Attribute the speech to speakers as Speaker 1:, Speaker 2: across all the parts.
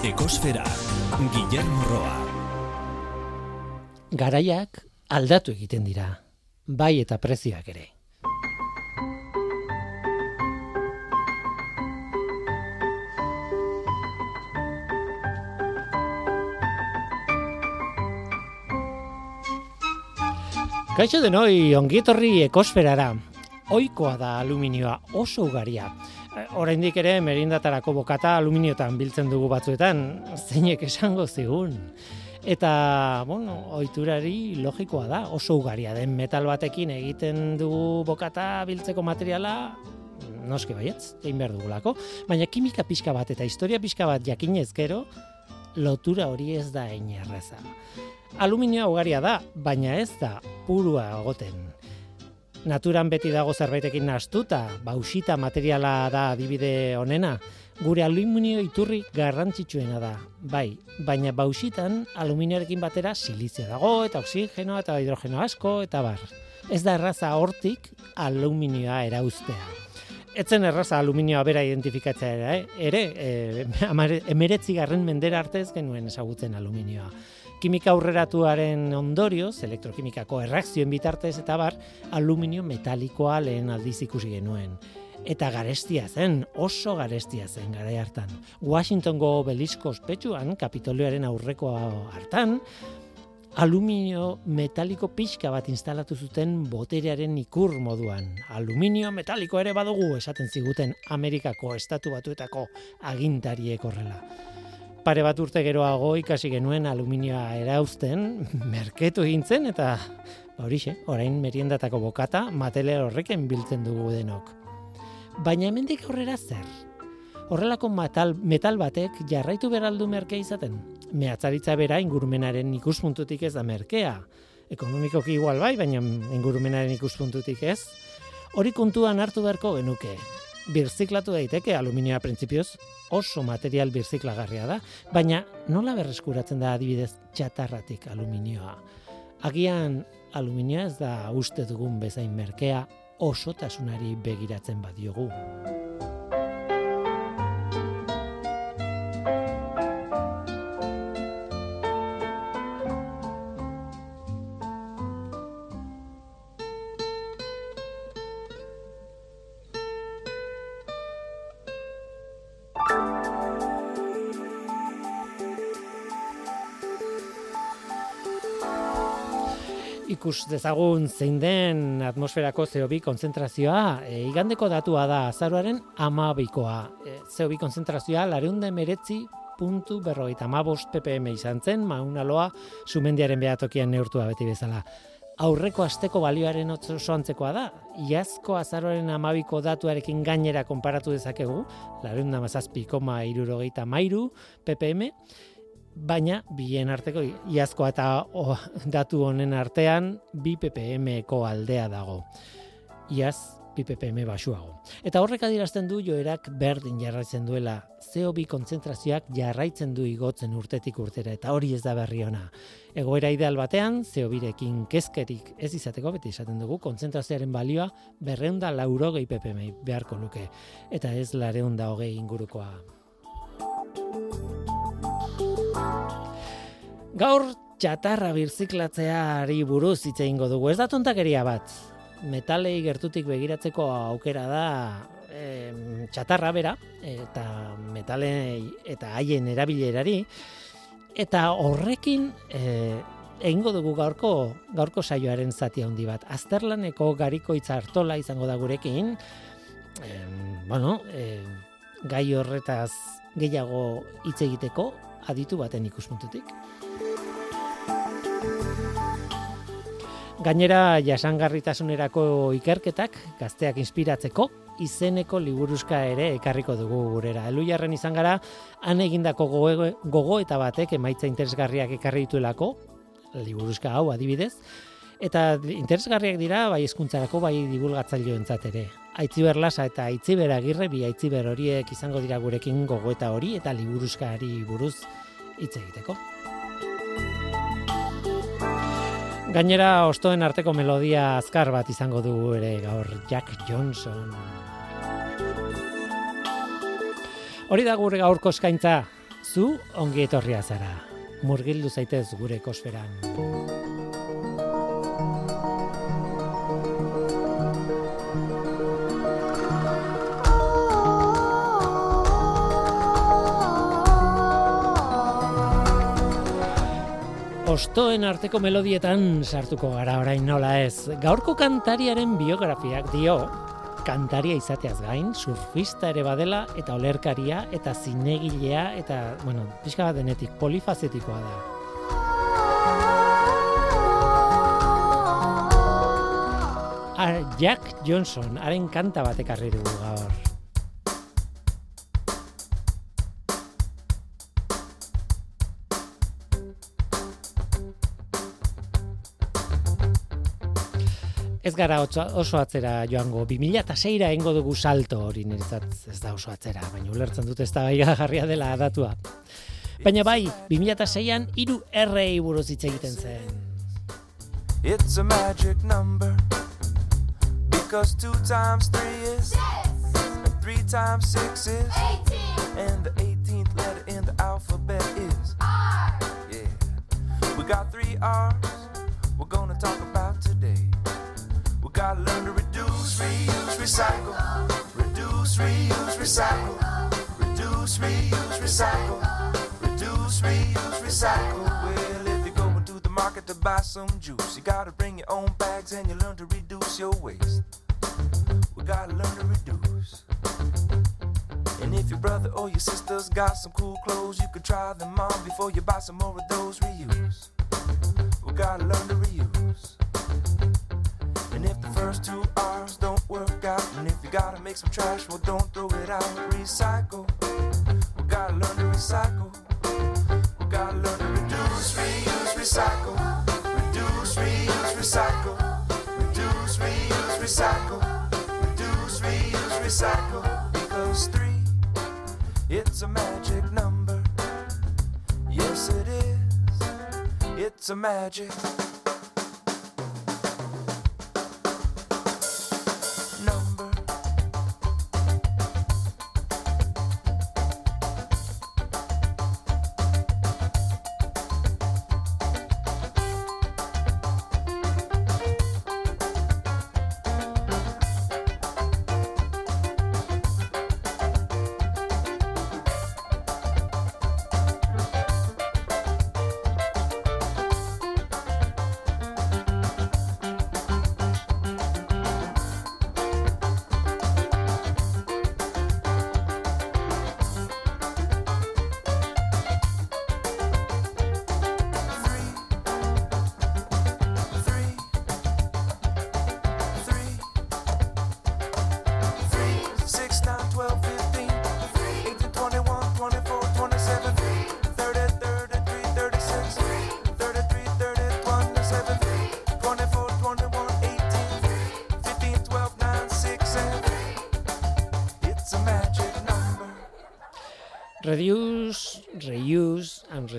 Speaker 1: Ekosfera, Guillermo Roa.
Speaker 2: Garaiak aldatu egiten dira, bai eta prezioak ere. Kaixo denoi, ongietorri ekosferara. Oikoa da aluminioa oso ugaria. Eh, oraindik ere merindatarako bokata aluminiotan biltzen dugu batzuetan, zeinek esango zigun. Eta, bueno, oiturari logikoa da, oso ugaria den metal batekin egiten dugu bokata biltzeko materiala, noski baietz, egin behar dugulako, baina kimika pixka bat eta historia pixka bat jakinez gero, lotura hori ez da erreza. Aluminioa ugaria da, baina ez da purua egoten. Naturan beti dago zerbaitekin nastuta, bausita materiala da adibide honena, gure aluminio iturri garrantzitsuena da. Bai, baina bausitan aluminioarekin batera silizia dago eta oksigenoa eta hidrogeno asko eta bar. Ez da erraza hortik aluminioa erauztea. Etzen erraza aluminioa bera identifikatzea ere, eh? ere, e, emeretzi garren mendera artez genuen ezagutzen aluminioa kimika aurreratuaren ondorioz, elektrokimikako erreakzioen bitartez eta bar, aluminio metalikoa lehen aldiz ikusi genuen. Eta garestia zen, oso garestia zen gara hartan. Washingtongo belisko ospetsuan, kapitolioaren aurreko hartan, aluminio metaliko pixka bat instalatu zuten boterearen ikur moduan. Aluminio metaliko ere badugu esaten ziguten Amerikako estatu batuetako agintariek horrela pare bat urte geroago ikasi genuen aluminioa erauzten, merketu egin zen eta horixe, orain meriendatako bokata matele horreken biltzen dugu denok. Baina hemendik aurrera zer? Horrelako metal, metal batek jarraitu beraldu merke izaten. Mehatzaritza bera ingurumenaren ikuspuntutik ez da merkea. Ekonomikoki igual bai, baina ingurumenaren ikuspuntutik ez. Hori kontuan hartu beharko genuke birziklatu daiteke aluminioa printzipioz oso material birziklagarria da, baina nola berreskuratzen da adibidez txatarratik aluminioa. Agian aluminioa ez da uste dugun bezain merkea osotasunari begiratzen badiogu. Ikus dezagun zein den atmosferako CO2 konzentrazioa, e, igandeko datua da azaruaren amabikoa. E, CO2 konzentrazioa lareunde meretzi puntu berrogeita amabost ppm izan zen, maunaloa sumendiaren behatokian neurtua beti bezala. Aurreko asteko balioaren oso antzekoa da, iazko azaroaren amabiko datuarekin gainera konparatu dezakegu, lareunda mazazpi koma irurogeita mairu ppm, baina bien arteko iazkoa eta datu honen artean bi ppm-ko aldea dago. Iaz ppm basuago. Eta horrek adierazten du joerak berdin jarraitzen duela. CO2 kontzentrazioak jarraitzen du igotzen urtetik urtera eta hori ez da berri ona. Egoera ideal batean, CO2rekin kezkerik ez izateko beti esaten dugu kontzentrazioaren balioa berreunda laurogei ppm beharko luke. Eta ez lareunda hogei ingurukoa. Gaur txatarra birziklatzeari buruz hitze eingo dugu. Ez da tontakeria bat. Metalei gertutik begiratzeko aukera da e, txatarra bera eta metalei eta haien erabilerari eta horrekin e, egingo dugu gaurko gaurko saioaren zati handi bat. Azterlaneko gariko hartola izango da gurekin. E, bueno, e, gai horretaz gehiago hitz egiteko aditu baten ikuspuntutik. Gainera jasangarritasunerako ikerketak gazteak inspiratzeko izeneko liburuzka ere ekarriko dugu gurera. Elujarren izan gara han egindako gogo, gogo eta batek emaitza interesgarriak ekarri dituelako liburuzka hau adibidez eta interesgarriak dira bai hezkuntzarako bai divulgatzaileoentzat ere. Aitziber Lasa eta Aitziber Agirre bi Aitziber horiek izango dira gurekin gogoeta hori eta liburuzkari buruz hitz egiteko. Gainera, ostoen arteko melodia azkar bat izango dugu ere gaur Jack Johnson. Hori da gure gaurko eskaintza, zu ongi etorria zara. Murgildu zaitez gure ekosferan. Ostoen arteko melodietan sartuko gara orain nola ez. Gaurko kantariaren biografiak dio, kantaria izateaz gain, surfista ere badela, eta olerkaria, eta zinegilea, eta, bueno, pixka bat denetik, polifazetikoa da. Ar, Jack Johnson, haren kanta batek arri dugu gaur. Gara oso, oso atzera joango, 2006ra engo dugu salto hori niretzat ez da oso atzera, baina ulertzen dut ez da bai jarria dela datua. Baina bai, 2006an hiru errei buruz hitz egiten zen.
Speaker 3: It's a magic number because two times three is and three times six is and the 18th letter in the alphabet is R. Yeah, we got three R's we're gonna talk about gotta learn to reduce, reuse, recycle. Reduce, reuse, recycle. Reduce, reuse, recycle. Reduce, reuse, recycle. Well, if you're going to the market to buy some juice, you gotta bring your own bags and you learn to reduce your waste. We gotta learn to reduce. And if your brother or your sister's got some cool clothes, you could try them on before you buy some more of those reuse. We gotta learn to reuse. First two R's don't work out, and if you gotta make some trash, well, don't throw it out. Recycle. We gotta learn to recycle. We gotta learn to reduce, reuse, recycle. Reduce, reuse, recycle. Reduce, reuse, recycle. Reduce, reuse, recycle. Because three, it's a magic number. Yes, it is. It's a magic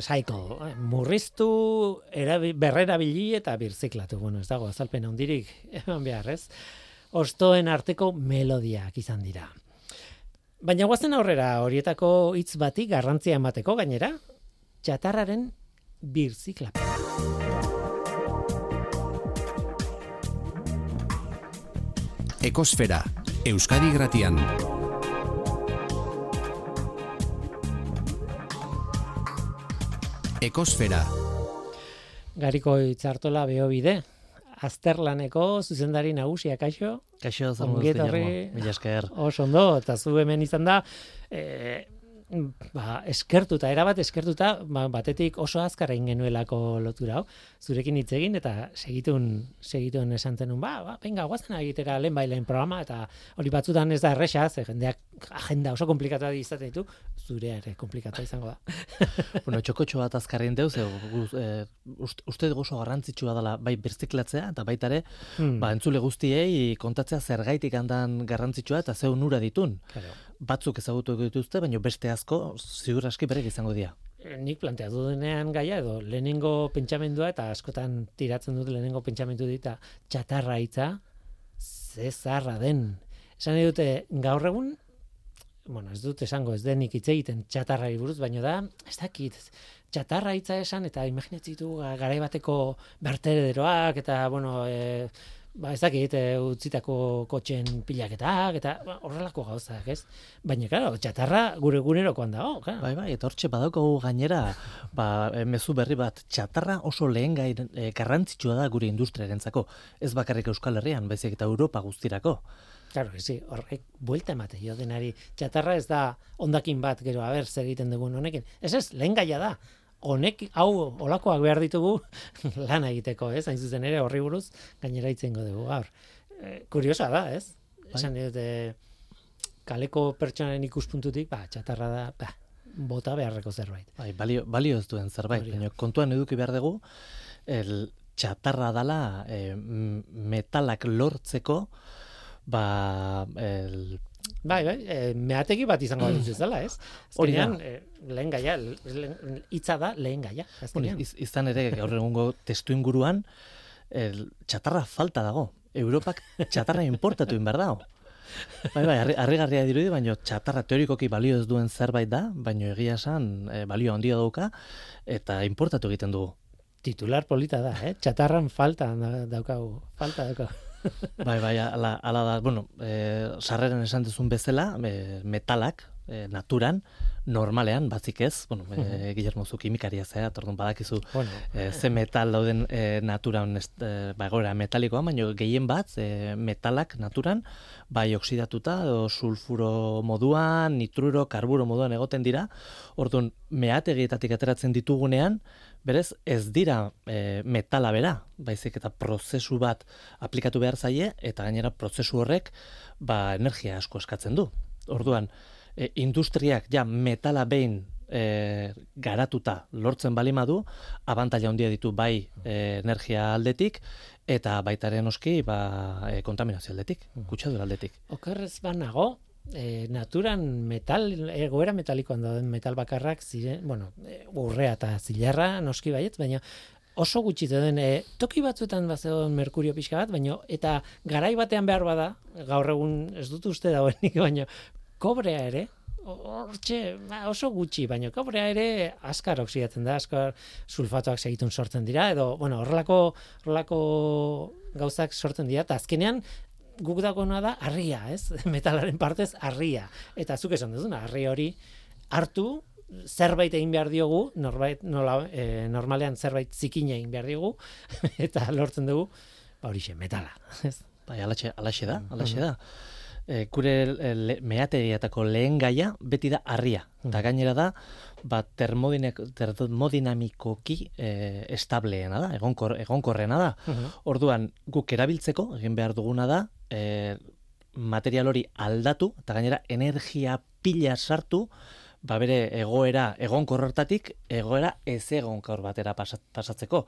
Speaker 2: recycle. Eh, Murriztu, erabi, berrerabili eta birziklatu. Bueno, ez dago azalpen handirik eman behar, ez? Ostoen arteko melodiak izan dira. Baina guazen aurrera horietako hitz bati garrantzia emateko gainera, txatarraren birziklapena.
Speaker 1: Ekosfera, Euskadi Gratian. Ekosfera,
Speaker 2: Gariko itzartola beho bide. Azterlaneko zuzendari nagusia kaixo,
Speaker 4: Kaixo. Guillermo? Mila esker.
Speaker 2: oso ondo, eta zu hemen izan da, e, ba, eskertuta, erabat eskertuta, ba, batetik oso azkar egin genuelako lotura hau, zurekin hitz egin, eta segitun, segitun esan zenun, ba, ba, venga, guazen egitera lehen bailen programa, eta hori batzutan ez da erresa, ze jendeak agenda oso komplikatua izaten ditu, zurea ere komplikatua izango da.
Speaker 4: bueno, txokotxo bat azkarren deuz, e, guz- e, uste, uste oso garrantzitsua dela bai birziklatzea, eta baita ere,
Speaker 2: Hmm,
Speaker 4: ba, entzule guztiei kontatzea zergaitik handan garrantzitsua eta ze onura ditun.
Speaker 2: claro.
Speaker 4: Batzuk ezagutu dituzte, baina beste asko ziur aski berek izango dira.
Speaker 2: Eh, nik planteatu denean gaia edo lehenengo pentsamendua eta askotan tiratzen dut lehenengo pentsamendu dita txatarra hitza ze zarra den. Esan dute gaur egun bueno, ez dut esango ez denik hitz egiten txatarrari buruz, baino da, ez dakit, txatarra hitza esan eta imaginatzitu garai bateko bertederoak eta bueno, e, ba ez dakit e, utzitako kotxen pilaketak eta ba, horrelako gauzak, ez? Baina claro, txatarra gure gunerokoan dago, claro.
Speaker 4: Bai, bai, eta hortxe badaukagu gainera, ba, e, mezu berri bat, txatarra oso lehen gai e, garrantzitsua da gure industriarentzako. Ez bakarrik Euskal Herrian, baizik eta Europa guztirako.
Speaker 2: Claro sí, horrek buelta emate jo denari. Txatarra ez da ondakin bat, gero, a ber, zer egiten dugun honekin. Ez ez, lehen gaia da. Honek, hau, olakoak behar ditugu lan egiteko, ez? Hain zuzen ere, horri buruz, gainera itzengo dugu, gaur. E, kuriosa da, ez?
Speaker 4: Bai.
Speaker 2: Esan dut, e, kaleko pertsonaren ikuspuntutik, ba, txatarra da, ba, bota beharreko zerbait.
Speaker 4: Bai, balio, balio ez duen zerbait, baina kontuan eduki behar dugu, el txatarra dala e, metalak lortzeko, ba, el,
Speaker 2: Bai, bai, e, mehategi bat izango balitz bezala, ez?
Speaker 4: Hori da.
Speaker 2: Azkenean, e, lehen gaia, hitza da lehen gaia,
Speaker 4: bueno,
Speaker 2: azkenean.
Speaker 4: iz, izan ere gaur egungo testu inguruan, el, txatarra falta dago. Europak txatarra importatu in behar dago. Bai, bai, harri- harrigarria dirudi, baina txatarra teorikoki balio ez duen zerbait da, baina egia esan e, balio handia dauka, eta importatu egiten dugu.
Speaker 2: Titular polita da, eh? Txatarran falta da- daukagu, falta daukagu.
Speaker 4: Bai, bai, ala, ala da, bueno, e, sarreran esan duzun bezala, e, metalak, e, naturan, normalean, batzik ez, bueno, e, Guillermo zu kimikaria zea, tordun badakizu,
Speaker 2: Bueno,
Speaker 4: e, ze metal dauden e, naturan, ez, e, ba, egoera metalikoa, baina gehien bat, e, metalak naturan, bai oksidatuta, edo sulfuro moduan, nitruro, karburo moduan egoten dira, orduan, meategietatik ateratzen ditugunean, berez, ez dira e, metala bera, baizik eta prozesu bat aplikatu behar zaie, eta gainera prozesu horrek, ba, energia asko eskatzen du. Orduan, e, industriak ja metala behin e, garatuta lortzen balimadu, abantaila handia ditu bai e, energia aldetik, eta baitaren noski ba, e, kontaminazio aldetik, kutsadura aldetik.
Speaker 2: okerrez banago, e, naturan metal, egoera metalikoan dauden metal bakarrak ziren, bueno, e, urrea eta zilarra noski baietz, baina oso gutxi den e, toki batzuetan bazegoen merkurio pixka bat, baina eta garai batean behar bada, gaur egun ez dut uste dagoenik, baina kobrea ere, hortxe ba, oso gutxi, baina kobrea ere askar oxidatzen da, askar sulfatoak segitun sortzen dira, edo, bueno, horrelako, horrelako gauzak sortzen dira, eta azkenean guk dagoena da harria, ez? Metalaren partez harria. Eta zuk esan duzuna, harri hori hartu, zerbait egin behar diogu, norbait, nola, e, normalean zerbait zikina egin behar diogu, eta lortzen dugu, ba horixe, metala. Ez?
Speaker 4: Bai, alaxe, alaxe da, alaxe da. E, gure e, le, meategiatako lehen gaia beti da harria. Eta gainera da, ba, termodinamikoki e, estableena da, egonkor, egonkorrena da. Orduan, guk erabiltzeko, egin behar duguna da, e, material hori aldatu, eta gainera energia pila sartu, ba bere egoera egonkor hortatik, egoera ez egonkor batera pasat- pasatzeko.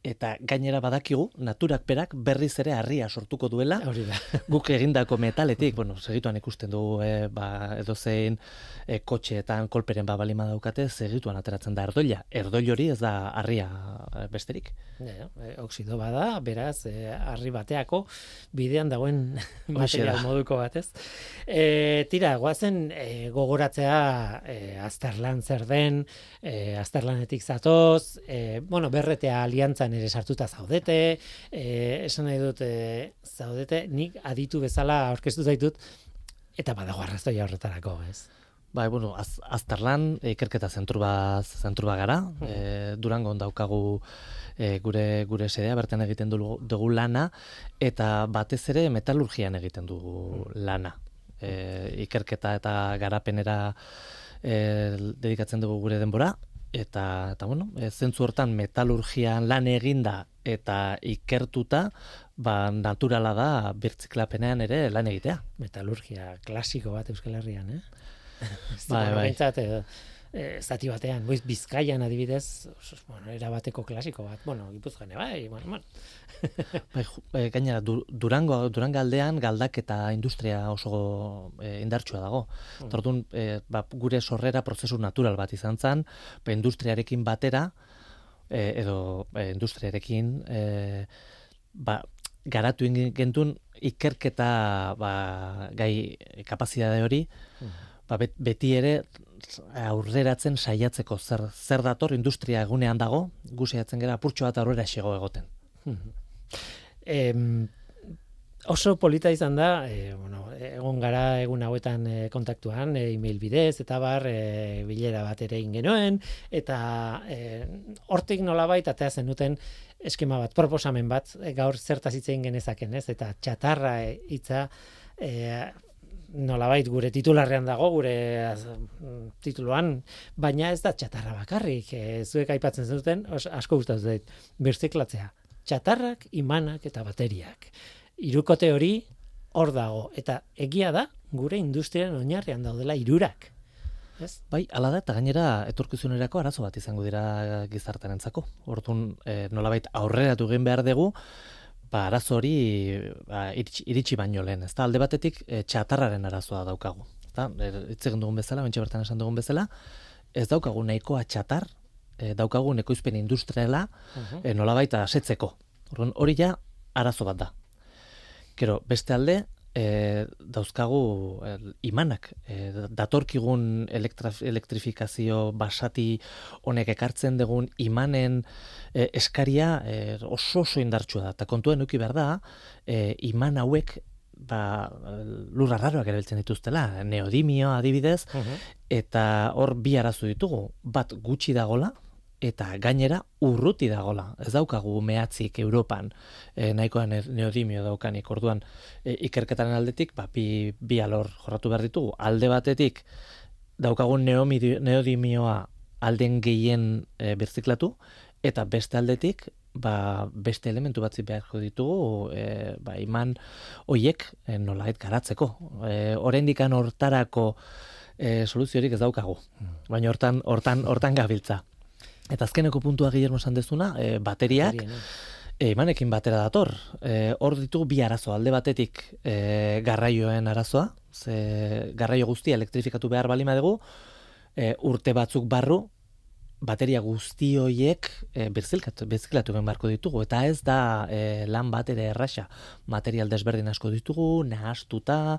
Speaker 4: Eta gainera badakigu, naturak berak berriz ere harria sortuko duela,
Speaker 2: Hori da.
Speaker 4: guk egindako metaletik, bueno, segituan ikusten dugu, e, ba, edozein e, kotxeetan kolperen babalima daukate, segituan ateratzen da erdoila. Erdoil hori ez da harria e, besterik.
Speaker 2: Ja, e, oxido bada, beraz, e, harri bateako bidean dagoen material moduko batez. E, tira, guazen e, gogoratzea e, azterlan zer den, e, azterlanetik zatoz, e, bueno, berretea aliantzan ere sartuta zaudete, e, esan nahi dut, e, zaudete, nik aditu bezala aurkeztu zaitut, eta badago arrazoia horretarako, ez?
Speaker 4: Bai, bueno, az, azterlan ikerketa zentru bat, zentru bat gara, e, Durangon daukagu e, gure gure sedea bertan egiten dugu, dugu lana eta batez ere metalurgian egiten dugu lana. E, ikerketa eta garapenera e, dedikatzen dugu gure denbora eta eta bueno, e, zentzu hortan metalurgian lan eginda eta ikertuta, ba naturala da birtziklapenean ere lan egitea.
Speaker 2: Metalurgia klasiko bat Euskal Herrian, eh?
Speaker 4: Bai, bai.
Speaker 2: E, e, zati batean, boiz Bizkaian adibidez, bueno, erabateko klasiko bat, bueno, Gipuzkoan ere bai, bueno, bueno.
Speaker 4: Bai, eh, gainera, du, Durango, Duranga aldean galdak eta industria oso eh, indartsua dago.
Speaker 2: Mm.
Speaker 4: Orduan, eh, ba, gure sorrera prozesu natural bat izan zen, ba, industriarekin batera, eh, edo eh, industriarekin, eh, ba, garatu gentun ikerketa ba, gai kapazitate hori,
Speaker 2: Mm.
Speaker 4: ba, beti ere aurreratzen saiatzeko zer, zer dator industria egunean dago, gu saiatzen gara apurtxo bat aurrera xego egoten.
Speaker 2: Em, oso polita izan da, e, bueno, egon gara egun hauetan e, kontaktuan, e, email bidez, eta bar, e, bilera bat ere ingenoen, eta e, hortik nolabait, atea zenuten eskema bat, proposamen bat, gaur zertaz hitzein genezaken, ez? Eta txatarra hitza, e, nolabait gure titularrean dago, gure tituluan, baina ez da txatarra bakarrik, e, zuek aipatzen zenuten, os, asko gustatzen zait, birziklatzea. Txatarrak, imanak eta bateriak. Irukote hori hor dago, eta egia da, gure industrian oinarrian daudela irurak. Ez?
Speaker 4: Bai, ala da, eta gainera etorkizunerako arazo bat izango dira gizartarentzako. Orduan, e, nolabait aurreratu egin behar dugu, ba, arazo hori ba, iritsi, iritsi baino lehen. Ez alde batetik e, txatarraren arazoa daukagu. Eta, hitz egin dugun bezala, bentsa bertan esan dugun bezala, ez daukagu nahikoa txatar, e, daukagu ekoizpen industriala, uh -huh. nolabait asetzeko. Orduan, hori ja arazo bat da. Gero, beste alde, e, dauzkagu e, imanak. E, datorkigun elektra, elektrifikazio basati honek ekartzen dugun imanen e, eskaria e, oso oso indartsua da. Eta kontuen uki behar da, e, iman hauek ba, lurra raroak erabiltzen dituztela, neodimio adibidez, eta hor bi arazu ditugu, bat gutxi dagola, eta gainera urruti dagola. Ez daukagu mehatzik Europan e, nahikoa neodimio daukanik. Orduan e, ikerketaren aldetik, ba, bi, bi alor jorratu behar ditugu. Alde batetik daukagu neodimioa alden gehien e, birziklatu, eta beste aldetik ba, beste elementu batzi beharko ditugu e, ba, iman hoiek e, nolait garatzeko. E, Horendikan hortarako e, soluziorik ez daukagu. Hmm. Baina hortan, hortan, hortan gabiltza. Eta azkeneko puntua Guillermo esan dezuna, e, bateriak, e, imanekin batera dator. E, hor ditugu bi arazo, alde batetik e, garraioen arazoa, ze garraio guztia elektrifikatu behar balima dugu, e, urte batzuk barru, bateria guzti hoiek e, berzilkatu berzilatu barko ditugu eta ez da e, lan bat ere errasa material desberdin asko ditugu nahastuta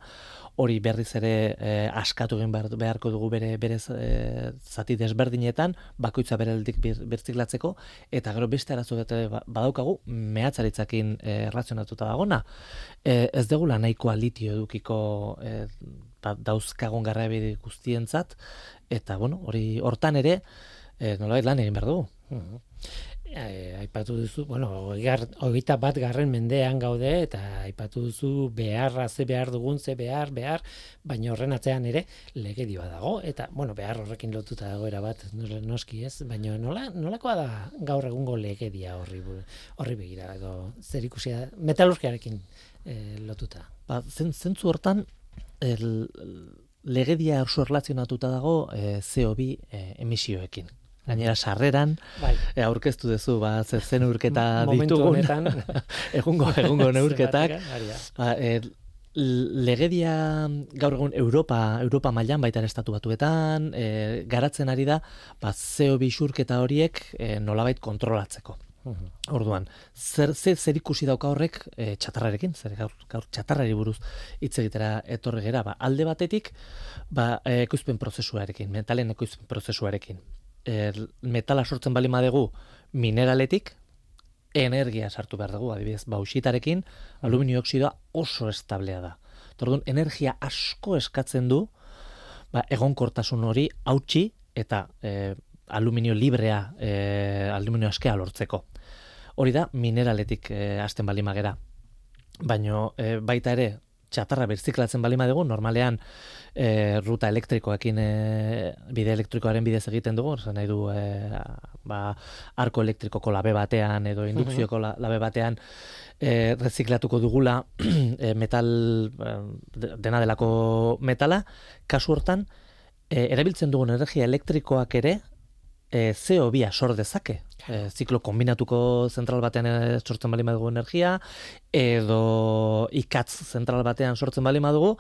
Speaker 4: hori berriz ere e, askatu egin beharko dugu bere bere e, zati desberdinetan bakoitza bereldik berziklatzeko eta gero beste arazo bete ba, badaukagu mehatzaritzakin e, errazionatuta dagona e, ez dugu nahikoa litio edukiko e, ba, dauzkagun garrabide guztientzat eta bueno hori hortan ere e, nolabait lan egin behar dugu.
Speaker 2: Mm aipatu duzu, bueno, hogeita bat garren mendean gaude, eta aipatu duzu beharra ze behar dugun, ze behar, behar, baina horren atzean ere legedi dago, eta, bueno, behar horrekin lotuta dago bat, noski ez, baina nola, nolakoa da gaur egungo legedia horri, horri begira, edo zer ikusia, metalurgiarekin e, lotuta.
Speaker 4: Ba, zentzu hortan, el, legedia oso erlazionatuta dago e, CO2 e, emisioekin gainera sarreran bai. e, aurkeztu duzu ba zen urketa ditugun. honetan. Egungo egungo neurketak. Ba, e, legedia gaur egun Europa Europa mailan baita estatu batuetan e, garatzen ari da ba zeo bisurketa horiek e, nolabait kontrolatzeko. Orduan, zer, zer, zer ikusi dauka horrek e, txatarrarekin, zer gaur, gaur txatarrari buruz hitz egitera etorri gera, ba, alde batetik, ba, ekoizpen prozesuarekin, mentalen ekoizpen prozesuarekin er, metala sortzen bali madegu mineraletik, energia sartu behar dugu, adibidez, bausitarekin, aluminio oksidoa oso establea da. Tordun, energia asko eskatzen du, ba, egonkortasun hori hautsi eta e, aluminio librea, e, aluminio askea lortzeko. Hori da, mineraletik e, hasten bali magera. Baina e, baita ere, txatarra berziklatzen bali dugu, normalean e, ruta elektrikoekin e, bide elektrikoaren bidez egiten dugu, zen nahi du e, ba, arko elektrikoko labe batean edo indukzioko uh labe batean e, reziklatuko dugula e, metal e, dena delako metala, kasu hortan e, erabiltzen dugun energia elektrikoak ere e, CO2 sor dezake. E, ziklo kombinatuko zentral batean e, sortzen bali madugu energia, edo ikatz zentral batean sortzen bali madugu,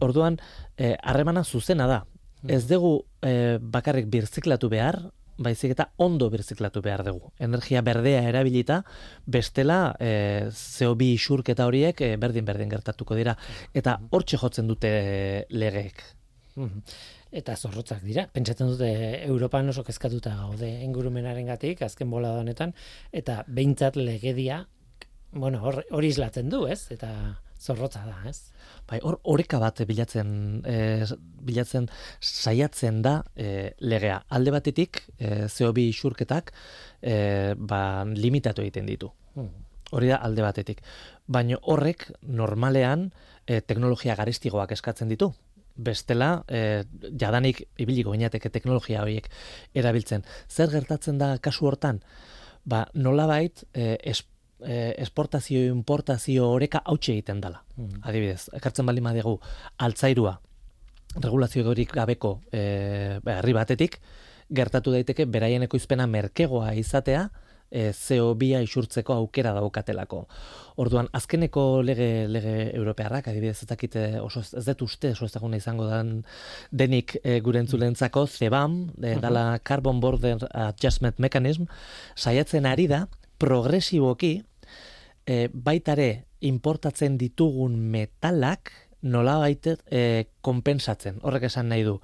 Speaker 4: orduan, e, harremana zuzena da. Hmm. Ez dugu e, bakarrik birziklatu behar, baizik eta ondo birziklatu behar dugu. Energia berdea erabilita, bestela e, CO2 isurketa horiek e, berdin-berdin gertatuko dira. Eta hortxe jotzen dute legeek.
Speaker 2: Mhm. Eta zorrotzak dira. Pentsatzen dute Europan oso kezkatuta gaude ingurumenarengatik azken bola honetan eta behintzat legedia bueno, hor- hori islatzen du, ez? Eta zorrotza da, ez?
Speaker 4: Bai, hor oreka bat bilatzen e, bilatzen saiatzen da e, legea. Alde batetik e, CO2 isurketak e, ba, limitatu egiten ditu.
Speaker 2: Mhm.
Speaker 4: Hori da alde batetik. Baina horrek normalean e, teknologia garestigoak eskatzen ditu. Bestela, e, jadanik ibiliko ginateke teknologia horiek erabiltzen. Zer gertatzen da kasu hortan? Ba, nolabait e, es, e, esportazio, importazio oreka hautsi egiten dala.
Speaker 2: Mhm.
Speaker 4: Adibidez, ekartzen bali madegu altzairua regulaziorik gabeko e, herri batetik, gertatu daiteke beraien ekoizpena merkegoa izatea, e, CO2a isurtzeko aukera daukatelako. Orduan, azkeneko lege, lege europearrak, adibidez, ez dakite oso ez, ez dut uste, oso ezaguna izango dan denik e, gure entzulentzako, CBAM, e, dala Carbon Border Adjustment Mechanism, saiatzen ari da, progresiboki, e, baitare importatzen ditugun metalak nola baitet e, konpensatzen. Horrek esan nahi du.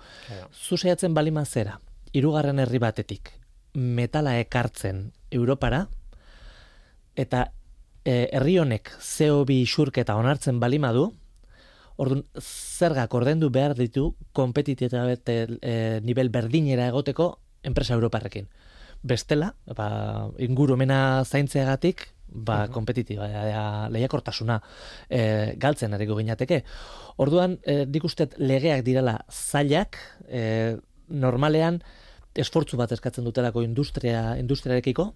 Speaker 4: Zu saiatzen balima zera, hirugarren herri batetik, metala ekartzen Europara, eta e, herri honek CO2 isurketa onartzen balima du, Orduan, zergak ordendu behar ditu kompetitibitate e, nivel berdinera egoteko enpresa europarrekin. Bestela, ba, ingurumena zaintzeagatik, ba,
Speaker 2: Mhm.
Speaker 4: kompetitiba, lehiakortasuna e, galtzen ariko ginateke. Orduan, e, nik uste legeak direla zailak, e, normalean, esfortzu bat eskatzen dutelako industria, industriarekiko,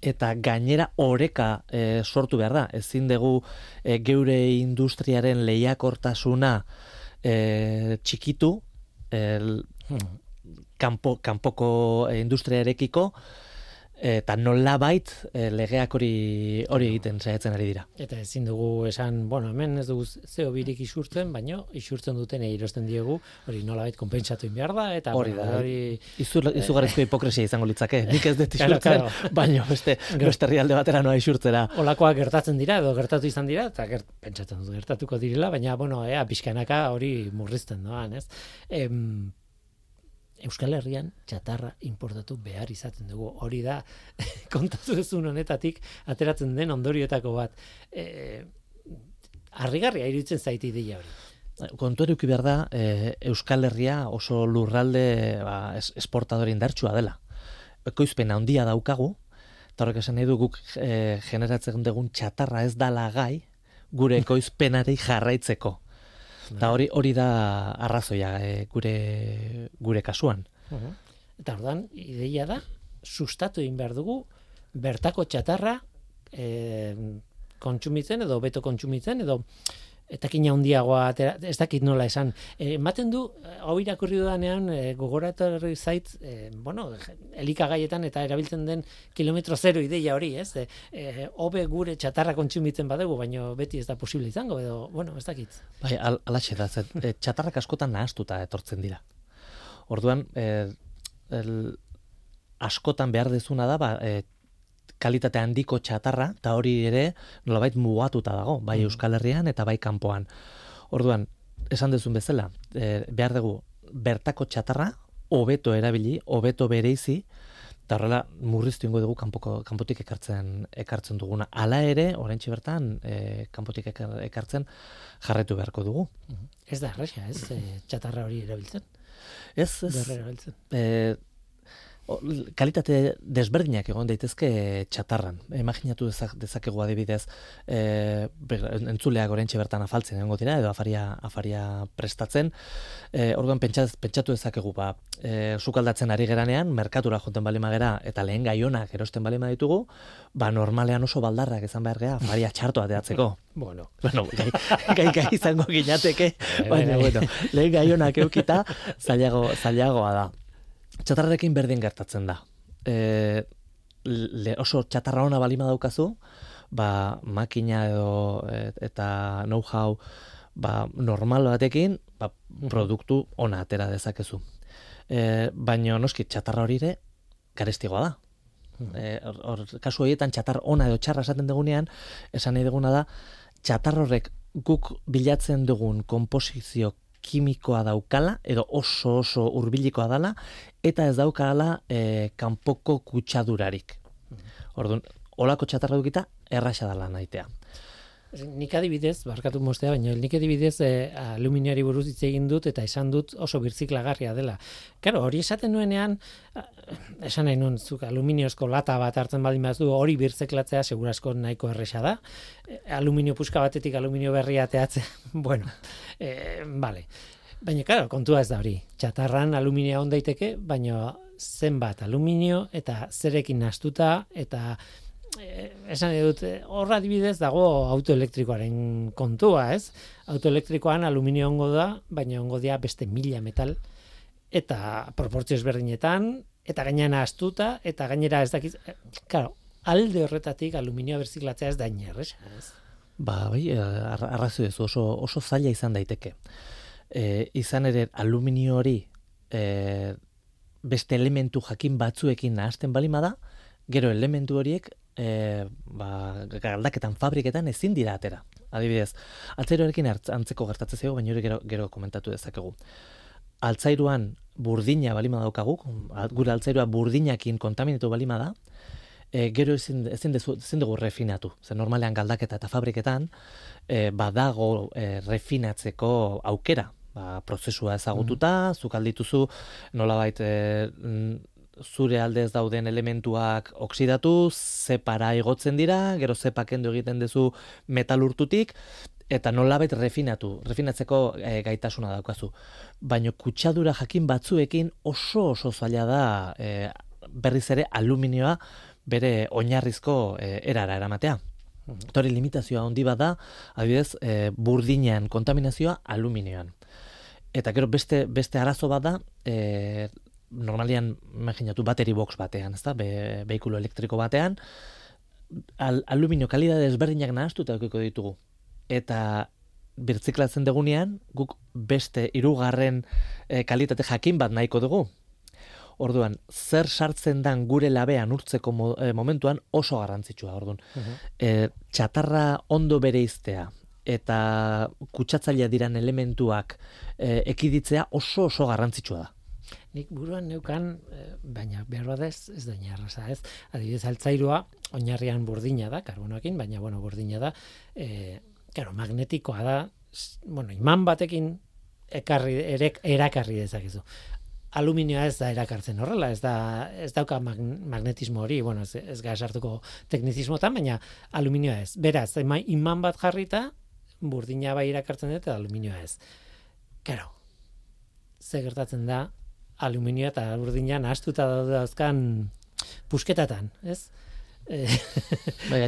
Speaker 4: eta gainera oreka e, sortu behar da. Ezin dugu e, geure industriaren lehiakortasuna e, txikitu, el,
Speaker 2: Mhm.
Speaker 4: kanpo, kanpoko industriarekiko, eta nolabait e, legeak hori hori egiten saiatzen ari dira.
Speaker 2: Eta ezin dugu esan, bueno, hemen ez dugu zeo birik isurtzen, baino isurtzen duten erosten diegu, hori nolabait konpentsatu behar da, eta
Speaker 4: Hori da.
Speaker 2: hori
Speaker 4: Izu, izugarrizko hipokresia izango litzake. Nik ez dut
Speaker 2: Claro,
Speaker 4: isurtzen,
Speaker 2: claro.
Speaker 4: baino beste, beste herrialde batera noa isurtzera.
Speaker 2: olakoak gertatzen dira, edo gertatu izan dira, eta gert, pentsatzen dut gertatuko direla, baina, bueno, ea, pixkanaka hori murrizten doan, ez? Em, Euskal Herrian txatarra importatu behar izaten dugu. Hori da, kontatu duzun honetatik, ateratzen den ondorioetako bat. E, harrigarria iruditzen zaiti ideia hori.
Speaker 4: Kontu eduki behar da, e, Euskal Herria oso lurralde ba, es, esportadore indartsua dela. Ekoizpen handia daukagu, eta horrek esan nahi du guk e, generatzen dugun txatarra ez dala gai, gure ekoizpenari jarraitzeko. Eta hori hori da arrazoia e, gure gure kasuan.
Speaker 2: Eta ordan ideia da, sustatu egin behar dugu, bertako txatarra e, kontsumitzen edo beto kontsumitzen edo etakina handiagoa atera, ez dakit nola esan. E, ematen du, eh, hau irakurri dudanean, e, gogoratorri zait, e, bueno, elikagaietan eta erabiltzen den kilometro zero ideia hori, ez? E, hobe gure txatarra kontsumitzen badegu, baina beti ez da posible izango, edo, bueno, ez dakit.
Speaker 4: Bai, al, alaxe da, zen, e, txatarrak askotan nahastuta etortzen dira. Orduan, e, el, askotan behar dezuna da, ba, e, kalitate handiko txatarra, eta hori ere nolabait mugatuta dago, bai
Speaker 2: Mhm.
Speaker 4: Euskal Herrian eta bai kanpoan. Orduan, esan dezun bezala, e, behar dugu bertako txatarra, hobeto erabili, hobeto bereizi, eta horrela murriztu ingo dugu kanpoko, kanpotik ekartzen ekartzen duguna. Hala ere, oraintxe bertan, e, kanpotik ekar- ekartzen jarretu beharko dugu.
Speaker 2: Ez da erresa, ez? E, txatarra hori erabiltzen,
Speaker 4: Ez, ez,
Speaker 2: berrera erabiltzen.
Speaker 4: e, kalitate desberdinak egon daitezke txatarran. Imaginatu dezak, dezakegu adibidez, e, entzuleak oraintxe bertan afaltzen egongo dira edo afaria afaria prestatzen. E, orduan pentsat, pentsatu dezakegu ba, e, sukaldatzen ari geranean, merkatura joten balima gera eta lehen gaionak erosten balima ditugu, ba normalean oso baldarrak izan behar gea afaria txarto ateatzeko.
Speaker 2: Bueno,
Speaker 4: Bueno, gai, gai, gai izango ginateke,
Speaker 2: Bai,
Speaker 4: baina,
Speaker 2: bai.
Speaker 4: bueno, lehen gaionak eukita, zailago, zailagoa da. Txatarrarekin berdin gertatzen da. E, le, oso txatarra ona balima daukazu, ba, makina edo e, eta know-how ba, normal batekin, ba, produktu ona atera dezakezu. E, baina noski txatarra hori ere garestigoa da. E, hor, hor, kasu horietan txatar ona edo txarra esaten dugunean, esan nahi duguna da, txatar horrek guk bilatzen dugun konposizio kimikoa daukala, edo oso oso hurbilikoa dala, eta ez daukala e, kanpoko kutsadurarik. Orduan, olako txatarra dukita, erraxa dala naitea.
Speaker 2: Nik adibidez, barkatu mostea, baina nik adibidez e, aluminioari buruz hitz egin dut eta esan dut oso birziklagarria dela. Karo, hori esaten nuenean, a, esan nahi nuen, zuk aluminiozko lata bat hartzen baldin du hori birziklatzea segurasko nahiko erresa da. E, aluminio puska batetik aluminio berria teatzea, bueno, e, vale. Baina, karo, kontua ez da hori. Txatarran aluminio on daiteke, baina zenbat aluminio eta zerekin nastuta eta eh, esan dut, eh, horra adibidez dago autoelektrikoaren kontua, ez? Autoelektrikoan aluminio ongo da, baina ongo dia beste mila metal, eta proportzio ezberdinetan, eta gainera astuta, eta gainera ez dakiz, eh, claro, alde horretatik aluminio berziklatzea ez da inerrez, ez?
Speaker 4: Ba, bai, eh, arrazu ez, oso, oso zaila izan daiteke. E, izan ere, aluminio hori e, beste elementu jakin batzuekin nahasten balima da, gero elementu horiek e, ba, galdaketan fabriketan ezin dira atera. Adibidez, altzairuarekin antzeko gertatzen zego, baina gero, gero komentatu dezakegu. Altzairuan burdina balima daukagu, gure altzairua burdinakin kontaminatu balima da, e, gero ezin, ezin, dezu, ezin dugu refinatu. Zer normalean galdaketa eta fabriketan, e, badago e, refinatzeko aukera. Ba, prozesua ezagututa, mm. zuk aldituzu, nolabait e, zure aldez dauden elementuak oksidatu, zepara igotzen dira, gero zepa kendu egiten duzu metalurtutik, eta nolabait refinatu, refinatzeko e, gaitasuna daukazu. Baina kutsadura jakin batzuekin oso oso zaila da e, berriz ere aluminioa bere oinarrizko e, erara eramatea. Tori limitazioa handi bada, adibidez, e, burdinean kontaminazioa aluminioan. Eta gero beste beste arazo bada, e, normalian imaginatu bateri box batean, ezta? Be, behikulo elektriko batean al, aluminio kalidade ezberdinak nahastuta edukiko ditugu. Eta birtziklatzen degunean, guk beste hirugarren e, kalitate jakin bat nahiko dugu. Orduan, zer sartzen dan gure labean urtzeko eh, momentuan oso garrantzitsua, orduan. Uh txatarra ondo bere iztea, eta kutsatzailea diran elementuak e, ekiditzea oso oso garrantzitsua da.
Speaker 2: Nik buruan neukan, eh, baina behar badez, ez da inarraza, ez? Adibidez, altzairua, oinarrian burdina da, karbonoekin, baina, bueno, burdina da, e, claro, magnetikoa da, bueno, iman batekin ekarri, erek, erakarri dezakezu. Aluminioa ez da erakartzen horrela, ez da ez dauka magnetismo hori, bueno, ez, ez gara sartuko teknizismotan, baina aluminioa ez. Beraz, iman bat jarrita, burdina bai erakartzen dut, eta aluminioa ez. Karo, ze gertatzen da, aluminio eta urdina nahastuta daude azkan pusketatan, ez? E,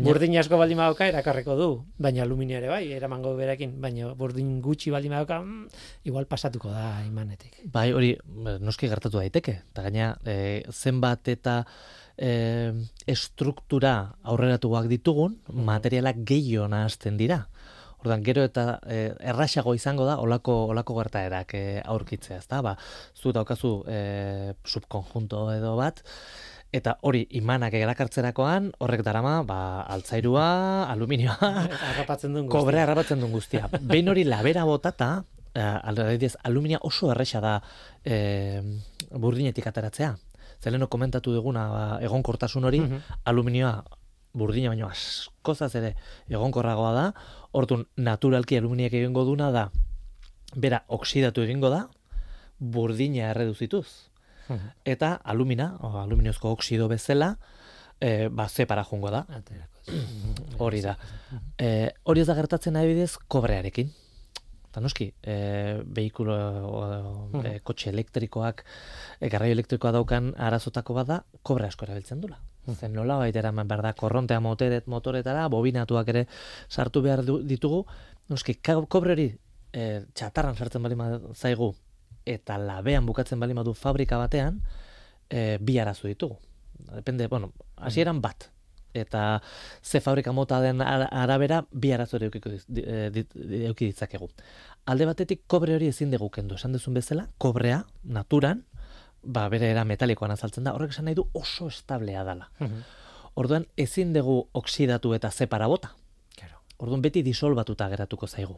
Speaker 2: burdin asko baldin badauka erakarreko du, baina aluminio ere bai, eramango berekin, baina burdin gutxi baldin badauka, mm, igual pasatuko da imanetik.
Speaker 4: Bai, hori noski gertatu daiteke, eta gaina e, zenbat eta e, estruktura aurreratuak ditugun, materialak gehiago nahazten dira. Ordan gero eta e, errasago izango da olako olako gertaerak e, aurkitzea, ezta? Ba, zu daukazu e, subkonjunto edo bat eta hori imanak erakartzerakoan horrek darama ba altzairua, aluminioa,
Speaker 2: harrapatzen duen
Speaker 4: guztia. Kobre harrapatzen duen guztia. Behin hori labera botata, e, aluminia oso erresa da e, burdinetik ateratzea. Zeleno komentatu duguna ba, egonkortasun hori, mm aluminioa burdina baino askozaz ere egonkorragoa da, orduan naturalki aluminiak egingo duna da, bera oksidatu egingo da, burdina erreduzituz. Mhm. Eta alumina, o, aluminiozko oksido bezala, e, ba, zepara jungo da. Hori da. E, hori ez da gertatzen nahi bidez, kobrearekin. Eta noski, e, behikulo, e, kotxe elektrikoak, e, garraio elektrikoa daukan arazotako bada, kobre asko erabiltzen dula. Zen nola baita eraman behar da, korrontea moteret, motoretara, bobinatuak ere sartu behar ditugu. Noski, kobre hori e, txatarran sartzen bali zaigu, eta labean bukatzen bali du fabrika batean, e, bi arazu ditugu. Depende, bueno, hasieran bat. Eta ze fabrika mota den arabera, bi arazo ere euki ditzakegu. Alde batetik, kobre hori ezin dugu kendu. Esan duzun bezala, kobrea, naturan, ba, bere era metalikoan azaltzen da, horrek esan nahi du oso establea dala. Mhm. Orduan, ezin dugu oksidatu eta zepara bota. Claro. Orduan, beti disolbatuta geratuko zaigu.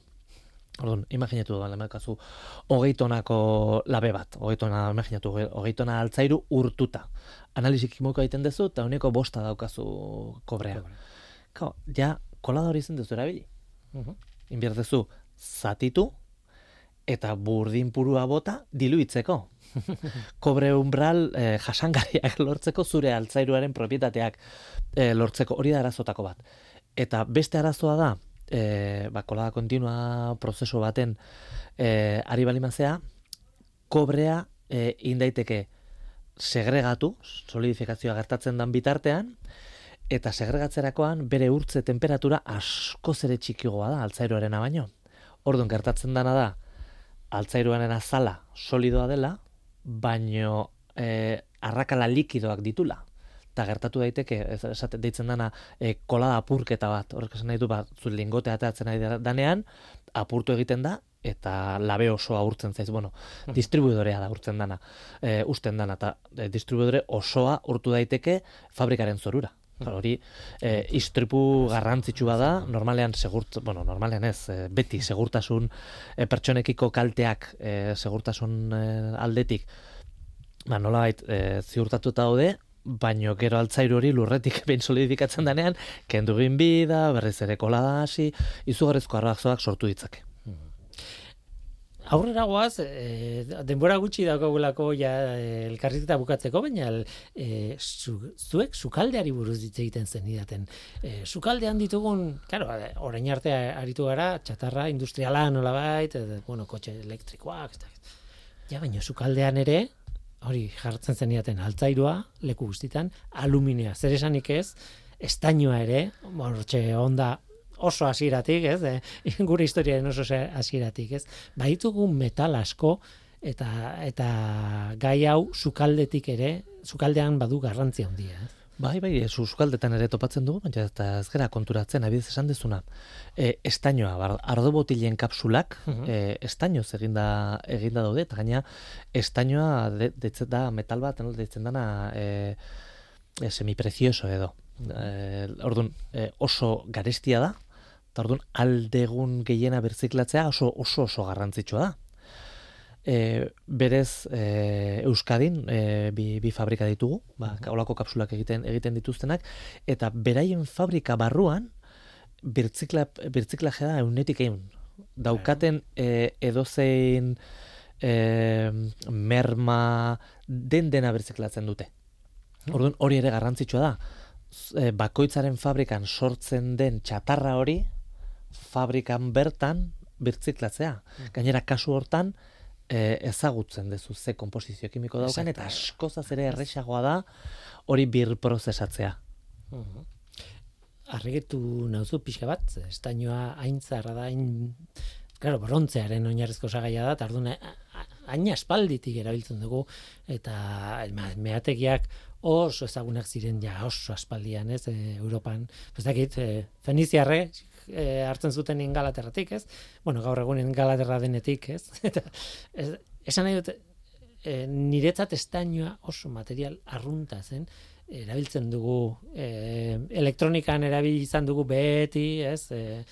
Speaker 4: Orduan, imaginatu da, lemakazu, hogei tonako labe bat, hogei tona, imaginatu, hogei tona altzairu urtuta. Analizik kimoko egiten dezu, eta uneko bosta daukazu kobrea. Kao, ja, kolada hori zen dezu erabili.
Speaker 2: Mhm.
Speaker 4: Inbiertezu, zatitu, eta burdin purua bota, diluitzeko. Kobre umbral eh, jasangarriak lortzeko zure altzairuaren propietateak eh, lortzeko, hori da arazotako bat. Eta beste arazoa da, e, ba, kolada kontinua prozesu baten e, ari balimazea, kobrea e, indaiteke segregatu, solidifikazioa gertatzen dan bitartean, eta segregatzerakoan bere urtze temperatura asko zere txikigoa da altzairuaren baino. Orduan gertatzen dana da, altzairuaren azala solidoa dela, baino e, arrakala likidoak ditula eta gertatu daiteke, ez esate deitzen dana e, kolada apurketa bat, horrek esan nahi du, bat, zu lingote atatzen nahi danean, apurtu egiten da, eta labe osoa urtzen zaiz, bueno, hmm. distribuidorea da urtzen dana, e, usten dana, eta e, distribuidore osoa urtu daiteke fabrikaren zorura. Hmm. hori e, istripu garrantzitsua da, normalean segurt, bueno, normalean ez, e, beti segurtasun e, pertsonekiko kalteak e, segurtasun e, aldetik, ba, nola bait, e, ziurtatuta daude, baino gero altzairu hori lurretik behin solidifikatzen denean, kendu egin bida, berriz ere kola da hasi, izugarrizko arrazoak sortu ditzake.
Speaker 2: Aurrera goaz, e, denbora gutxi daukagulako ja e, elkarrizketa bukatzeko, baina e, zu, zuek sukaldeari buruz ditze egiten zen idaten. E, sukaldean ditugun, claro, orain arte aritu gara, txatarra, industriala nola bait, bueno, kotxe elektrikoak, ja, baina sukaldean ere, hori jartzen zeniaten altzairua, leku guztitan, aluminea, zer esanik ez, estainoa ere, bortxe onda oso hasieratik, ez, e, gure historiaren oso hasieratik, ez, baitugu metal asko, eta, eta gai hau sukaldetik ere, sukaldean badu garrantzia handia, ez.
Speaker 4: Bai, bai, ez uzkaldetan ere topatzen dugu, baina eta ez gara konturatzen, abidez esan dezuna. E, estainoa, bar, ardo botilen kapsulak, uh -huh. e, estainoz eginda, eginda daude, eta gaina estainoa de, da metal bat, no, deitzen dana e, e, semiprecioso edo. E, orduan, e, oso garestia da, eta orduan aldegun gehiena berziklatzea oso oso oso garrantzitsua da e, berez e, Euskadin e, bi, bi fabrika ditugu, ba, olako kapsulak egiten egiten dituztenak, eta beraien fabrika barruan birtzikla, birtziklajea eunetik egin. Daukaten e, edozein e, merma den dena birtziklatzen dute. Orduan hori ere garrantzitsua da. E, bakoitzaren fabrikan sortzen den txatarra hori fabrikan bertan birtziklatzea. Gainera kasu hortan, e, ezagutzen dezu ze komposizio kimiko daukan, eta askozaz ere erresagoa da hori bir prozesatzea.
Speaker 2: Uh -huh. Arregetu nauzu pixka bat, estainoa hain zarra da, hain, claro, brontzearen oinarrezko sagaia da, tardun hain aspalditik erabiltzen dugu, eta meategiak oso ezagunak ziren ja oso aspaldian, ez, e, Europan. Ez dakit, e, Feniziarre, e, hartzen zuten ingalaterratik, ez? Bueno, gaur egun ingalaterra denetik, ez? Eta esan nahi dut, e, niretzat estainoa oso material arrunta zen, erabiltzen dugu e, elektronikan erabili izan dugu beti, ez? E,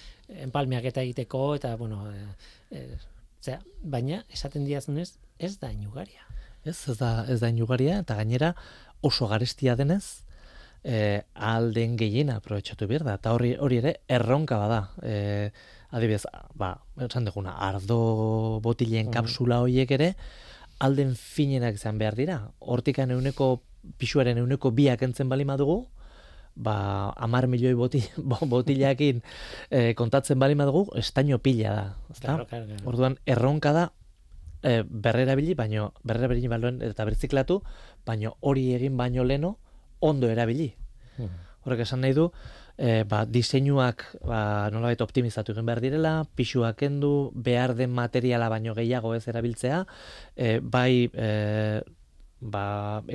Speaker 2: enpalmeak eta egiteko eta bueno, e, e, baina esaten diazunez ez da inugaria.
Speaker 4: Ez, ez da, ez da inugaria eta gainera oso garestia denez, eh, alden gehiena aprobetsatu behar da. Eta hori, hori ere erronka bada. Eh, adibidez, ba, esan duguna, ardo botilen mm. kapsula horiek ere, alden finenak izan behar dira. Hortikan euneko, pixuaren euneko biak entzen bali madugu, ba, amar milioi boti, botilakin eh, kontatzen bali madugu, estaino pila da. Claro, claro, Orduan, erronka da, e, berrera bili, baino, berrera bili baluen, eta bertziklatu, baino hori egin baino leno, ondo erabili. Hmm. Horrek esan nahi du, e, ba, diseinuak ba, nolabait optimizatu egin behar direla, pixuak kendu, behar den materiala baino gehiago ez erabiltzea, e, bai e, ba,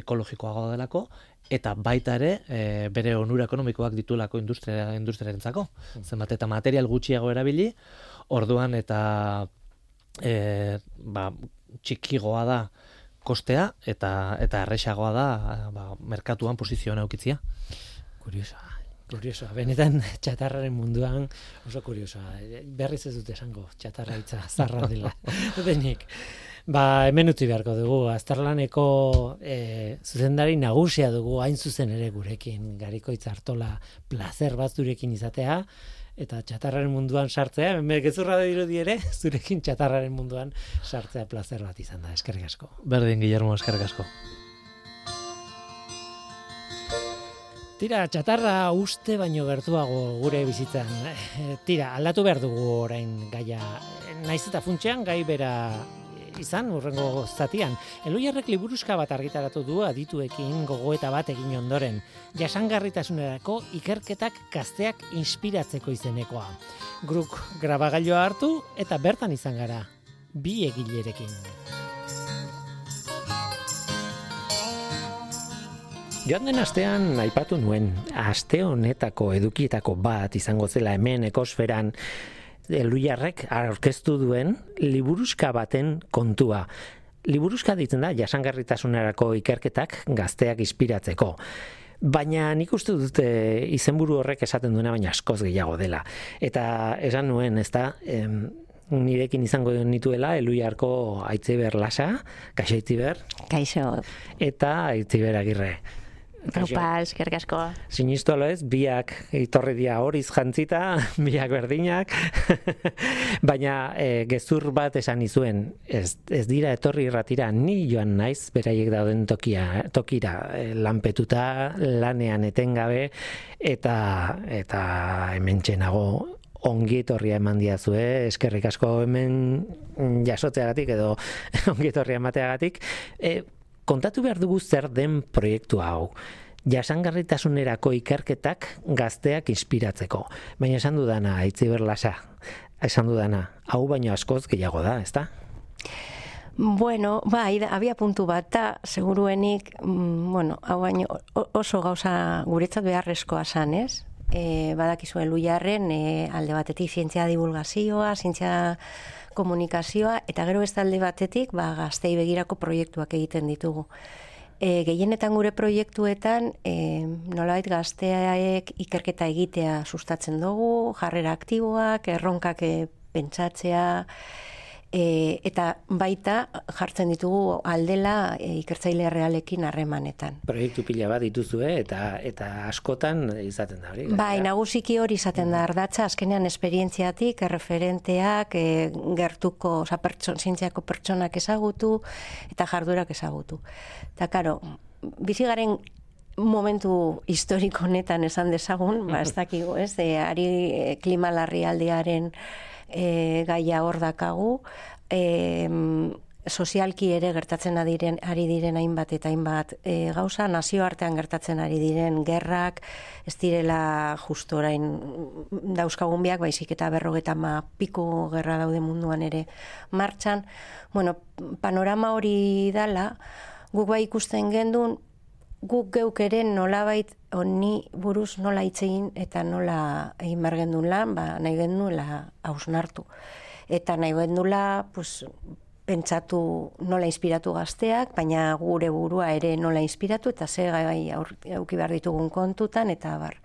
Speaker 4: ekologikoago delako, eta baita ere e, bere onura ekonomikoak ditulako industria industriarentzako. Hmm. Zenbat eta material gutxiago erabili, orduan eta e, ba, txikigoa da kostea eta eta erresagoa da ba, merkatuan posizioa ukitzia.
Speaker 2: Kuriosa. kuriosoa. Benetan txatarraren munduan oso kuriosoa. Berriz ez dut esango txatarra hitza zarra dela. Denik. Ba, hemen utzi beharko dugu, azterlaneko e, zuzendari nagusia dugu hain zuzen ere gurekin, gariko hartola placer bat zurekin izatea, eta txatarraren munduan sartzea, hemen gezurra da dirudi ere, zurekin txatarraren munduan sartzea placer bat izan da, eskerrik asko.
Speaker 4: Berdin, Guillermo, eskerrik asko.
Speaker 2: Tira, txatarra uste baino gertuago gure bizitzan. Eh, tira, aldatu behar dugu orain gaia. Naiz eta funtsean gai bera izan urrengo zatian. Eloiarrek liburuzka bat argitaratu du adituekin gogoeta bat egin ondoren. Jasangarritasunerako ikerketak gazteak inspiratzeko izenekoa. Gruk grabagailoa hartu eta bertan izan gara. Bi egilerekin. Joan den astean aipatu nuen, aste honetako edukietako bat izango zela hemen ekosferan Eluiarrek aurkeztu duen liburuzka baten kontua. Liburuzka ditzen da jasangarritasunerako ikerketak gazteak inspiratzeko. Baina nik uste dute izenburu horrek esaten duena baina askoz gehiago dela. Eta esan nuen, ez da, nirekin izango nituela Eluiarko Aitziber Lasa, Kaixo Aitziber.
Speaker 5: Kaixo.
Speaker 2: Eta Aitziber Agirre.
Speaker 5: Opa, eskerrik asko.
Speaker 2: Sinistu ez, biak itorri dia horiz jantzita, biak berdinak, baina e, gezur bat esan izuen, ez, ez dira etorri irratira, ni joan naiz, beraiek dauden tokia, tokira, e, lanpetuta, lanean etengabe, eta, eta hemen txenago, ongi etorria eman diazue, eskerrik asko hemen jasotzeagatik edo ongi etorria emateagatik, e, kontatu behar dugu zer den proiektu hau. Jasangarritasunerako ikerketak gazteak inspiratzeko. Baina esan dudana, aitzi berlasa, esan dudana, hau baino askoz gehiago da, ezta?
Speaker 5: Bueno, bai, abia puntu bat, da, seguruenik, mm, bueno, hau baino oso gauza guretzat beharrezkoa san, ez? E, badakizu elu jarren, e, alde batetik zientzia divulgazioa, zientzia komunikazioa, eta gero ez alde batetik, ba, gaztei begirako proiektuak egiten ditugu. E, gehienetan gure proiektuetan, e, nolabait gazteaek ikerketa egitea sustatzen dugu, jarrera aktiboak, erronkak e, pentsatzea, e, eta baita jartzen ditugu aldela e, ikertzaile realekin harremanetan.
Speaker 2: Proiektu pila bat dituzue eta eta askotan izaten da hori.
Speaker 5: Bai, nagusiki hori izaten da ardatza azkenean esperientziatik, erreferenteak, e, gertuko, oza, pertson, zientziako pertsonak ezagutu eta jardurak ezagutu. Eta karo, bizigaren momentu historiko honetan esan dezagun, ba, ez dakigu, ez, e, ari e, klima aldearen e, gaia hor dakagu, e, sozialki ere gertatzen diren ari diren hainbat eta hainbat e, gauza. Nazioartean gertatzen ari diren gerrak ez direla justo orain dauzkagun biak baizik eta berrogeta ma piko gerra daude munduan ere martxan. Bueno, panorama hori dala guk bai ikusten gendun guk geuk ere nolabait honi buruz nola egin eta nola egin bergendun lan, ba, nahi genduela hausnartu. Eta nahi gendula, pues, pentsatu nola inspiratu gazteak, baina gure burua ere nola inspiratu, eta ze gai auki behar ditugun kontutan, eta bar.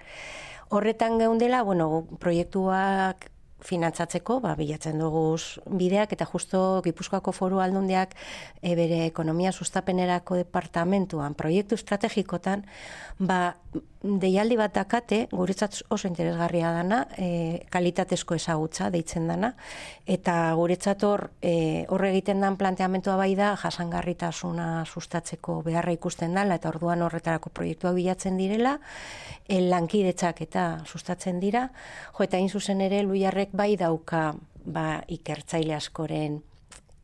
Speaker 5: Horretan geundela, bueno, proiektuak finantzatzeko, ba, bilatzen dugu bideak, eta justo Gipuzkoako foru aldundiak e, bere ekonomia sustapenerako departamentuan, proiektu estrategikotan, ba, deialdi bat dakate, guretzat oso interesgarria dana, e, kalitatezko ezagutza deitzen dana, eta guretzat hor, e, horre egiten dan planteamentua bai da, jasangarritasuna sustatzeko beharra ikusten dela, eta orduan horretarako proiektua bilatzen direla, e, lankidetzak eta sustatzen dira, jo, eta hain zuzen ere, luiarrek bai dauka ba, ikertzaile askoren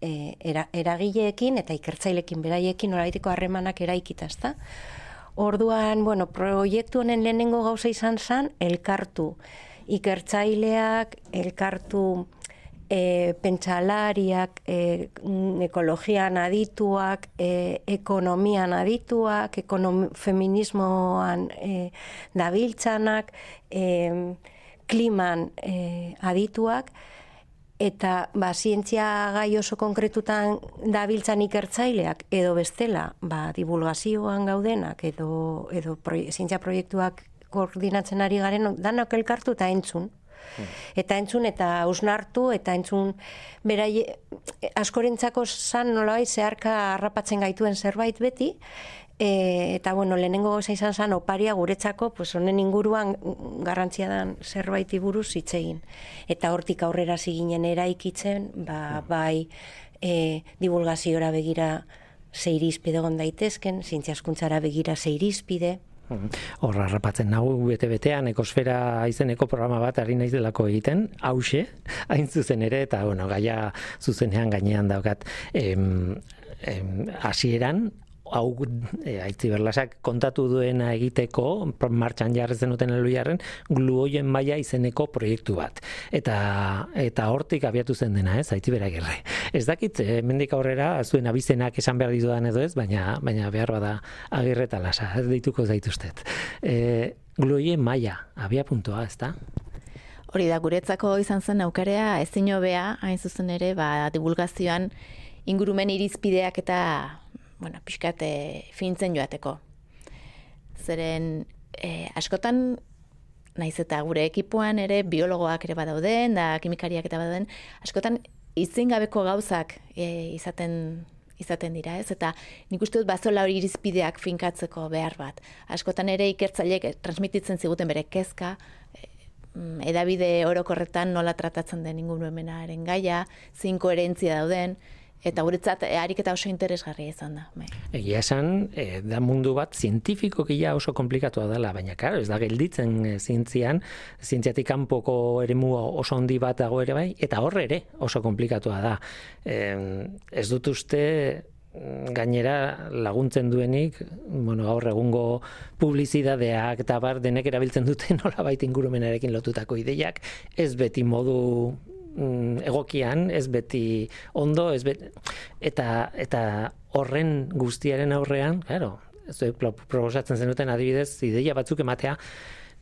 Speaker 5: e, era, eragileekin eta ikertzailekin beraiekin oraiteko harremanak eraikita, ezta? Orduan, bueno, proiektu honen lehenengo gauza izan zen, elkartu ikertzaileak, elkartu e, pentsalariak, e, ekologian adituak, e, ekonomian adituak, ekonom, feminismoan e, dabiltzanak, e, kliman e, adituak, eta ba, zientzia gai oso konkretutan dabiltzan ikertzaileak edo bestela ba, divulgazioan gaudenak edo, edo zientzia proiektuak koordinatzen ari garen, danok elkartu eta entzun. Eta entzun eta ausnartu eta entzun berai askorentzako san nolabait zeharka harrapatzen gaituen zerbait beti e, eta bueno, lehenengo goza izan zan oparia guretzako, pues honen inguruan garrantzia dan zerbait buruz hitz. Eta hortik aurrera ziginen eraikitzen, ba, bai e, divulgaziora begira zeirizpide egon daitezken, zientziaskuntzara begira zeirizpide,
Speaker 2: Hor harrapatzen nahu bete-betean ekosfera izeneko programa bat ari naiz delako egiten, hause, hain zuzen ere, eta bueno, gaia zuzenean gainean daukat. Em, em, hasieran hau e, aitzi berlasak kontatu duena egiteko martxan jarri zenuten eluiarren gluoien maila izeneko proiektu bat. Eta eta hortik abiatu zen dena, ez? Aitzi beragerre. Ez dakit, e, mendik aurrera zuen abizenak esan behar ditudan edo ez, baina baina behar bada agirre eta lasa, dituko zaituztet. E, gluoien maila, abia puntua, ez da?
Speaker 6: Hori da, guretzako izan zen aukarea, ezin hobea, hain zuzen ere, ba, divulgazioan ingurumen irizpideak eta bueno, pixkat e, fintzen joateko. Zeren e, askotan, naiz eta gure ekipuan ere biologoak ere badauden, da kimikariak eta badauden, askotan izin gabeko gauzak e, izaten izaten dira, ez? Eta nik uste dut bazola hori irizpideak finkatzeko behar bat. Askotan ere ikertzaileek transmititzen ziguten bere kezka, edabide orokorretan nola tratatzen den ingurumenaren gaia, zin koherentzia dauden, eta guretzat ariketa oso interesgarria izan da. Bai.
Speaker 2: Egia esan, e, da mundu bat zientifikokia oso komplikatua dela, baina karo, ez da gelditzen e, zientzian, zientziatik kanpoko eremu oso handi bat dago ere bai, eta horre ere oso komplikatua da. E, ez dut uste mm, gainera laguntzen duenik, bueno, gaur egungo publizidadeak eta bar denek erabiltzen dute nola baita ingurumenarekin lotutako ideiak, ez beti modu mm, egokian, ez beti ondo, ez beti, eta, eta horren guztiaren aurrean, claro, zuek proposatzen zenuten adibidez, ideia batzuk ematea,